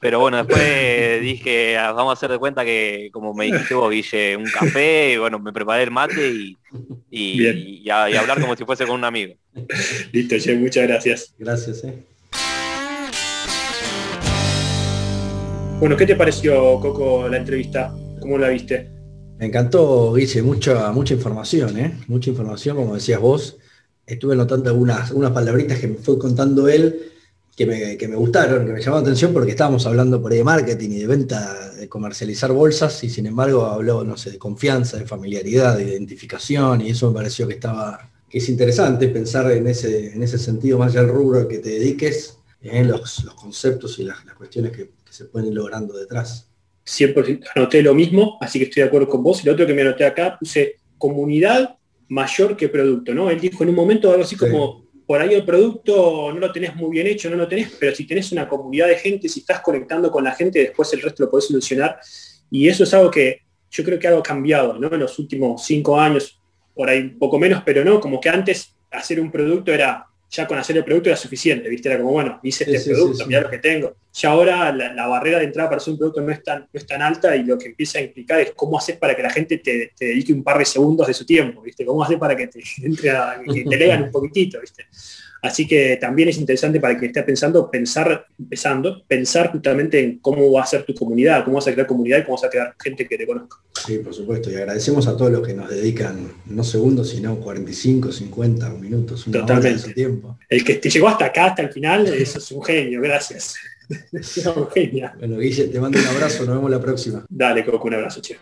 Pero bueno, después dije, ah, vamos a hacer de cuenta que, como me dijiste vos, Guille, un café, y bueno, me preparé el mate y, y, hablar como si fuese con un amigo. Listo, Che, muchas gracias. Gracias, eh. Bueno, ¿qué te pareció, Coco, la entrevista? ¿Cómo la viste? Me encantó, Guille, mucha, mucha información, ¿eh? Mucha información, como decías vos. Estuve notando algunas, unas palabritas que me fue contando él que me, gustaron, que me llamaron atención porque estábamos hablando por ahí de marketing y de venta, de comercializar bolsas y sin embargo habló, no sé, de confianza, de familiaridad, de identificación y eso me pareció que estaba, que es interesante pensar en ese, en ese sentido más allá del rubro que te dediques, en los, conceptos y las, cuestiones que, se pueden ir logrando detrás. 100% anoté lo mismo, así que estoy de acuerdo con vos. Y lo otro que me anoté acá, puse comunidad mayor que producto, ¿no? Él dijo en un momento algo así como por ahí el producto no lo tenés muy bien hecho, no lo tenés, pero si tenés una comunidad de gente, si estás conectando con la gente, después el resto lo podés solucionar. Y eso es algo que yo creo que algo ha cambiado, ¿no? En los últimos cinco años, por ahí un poco menos, pero no, como que antes hacer un producto era ya con hacer el producto era suficiente, ¿viste? Era como, bueno, hice este producto, mira lo que tengo. Ya ahora la, barrera de entrada para hacer un producto no es, tan, no es tan alta y lo que empieza a implicar es cómo haces para que la gente te, dedique un par de segundos de su tiempo, ¿viste? Cómo haces para que te, entre que te lean un poquitito, ¿viste? Así que también es interesante para quien esté pensando, pensar, empezando, pensar justamente en cómo va a ser tu comunidad, cómo vas a crear comunidad y cómo vas a crear gente que te conozca. Sí, por supuesto. Y agradecemos a todos los que nos dedican no segundos, sino 45, 50 minutos, una Totalmente. de su tiempo. El que te llegó hasta acá, hasta el final, eso es un genio, gracias. Bueno, Guille, te mando un abrazo, nos vemos la próxima. Dale, Coco, un abrazo, chico.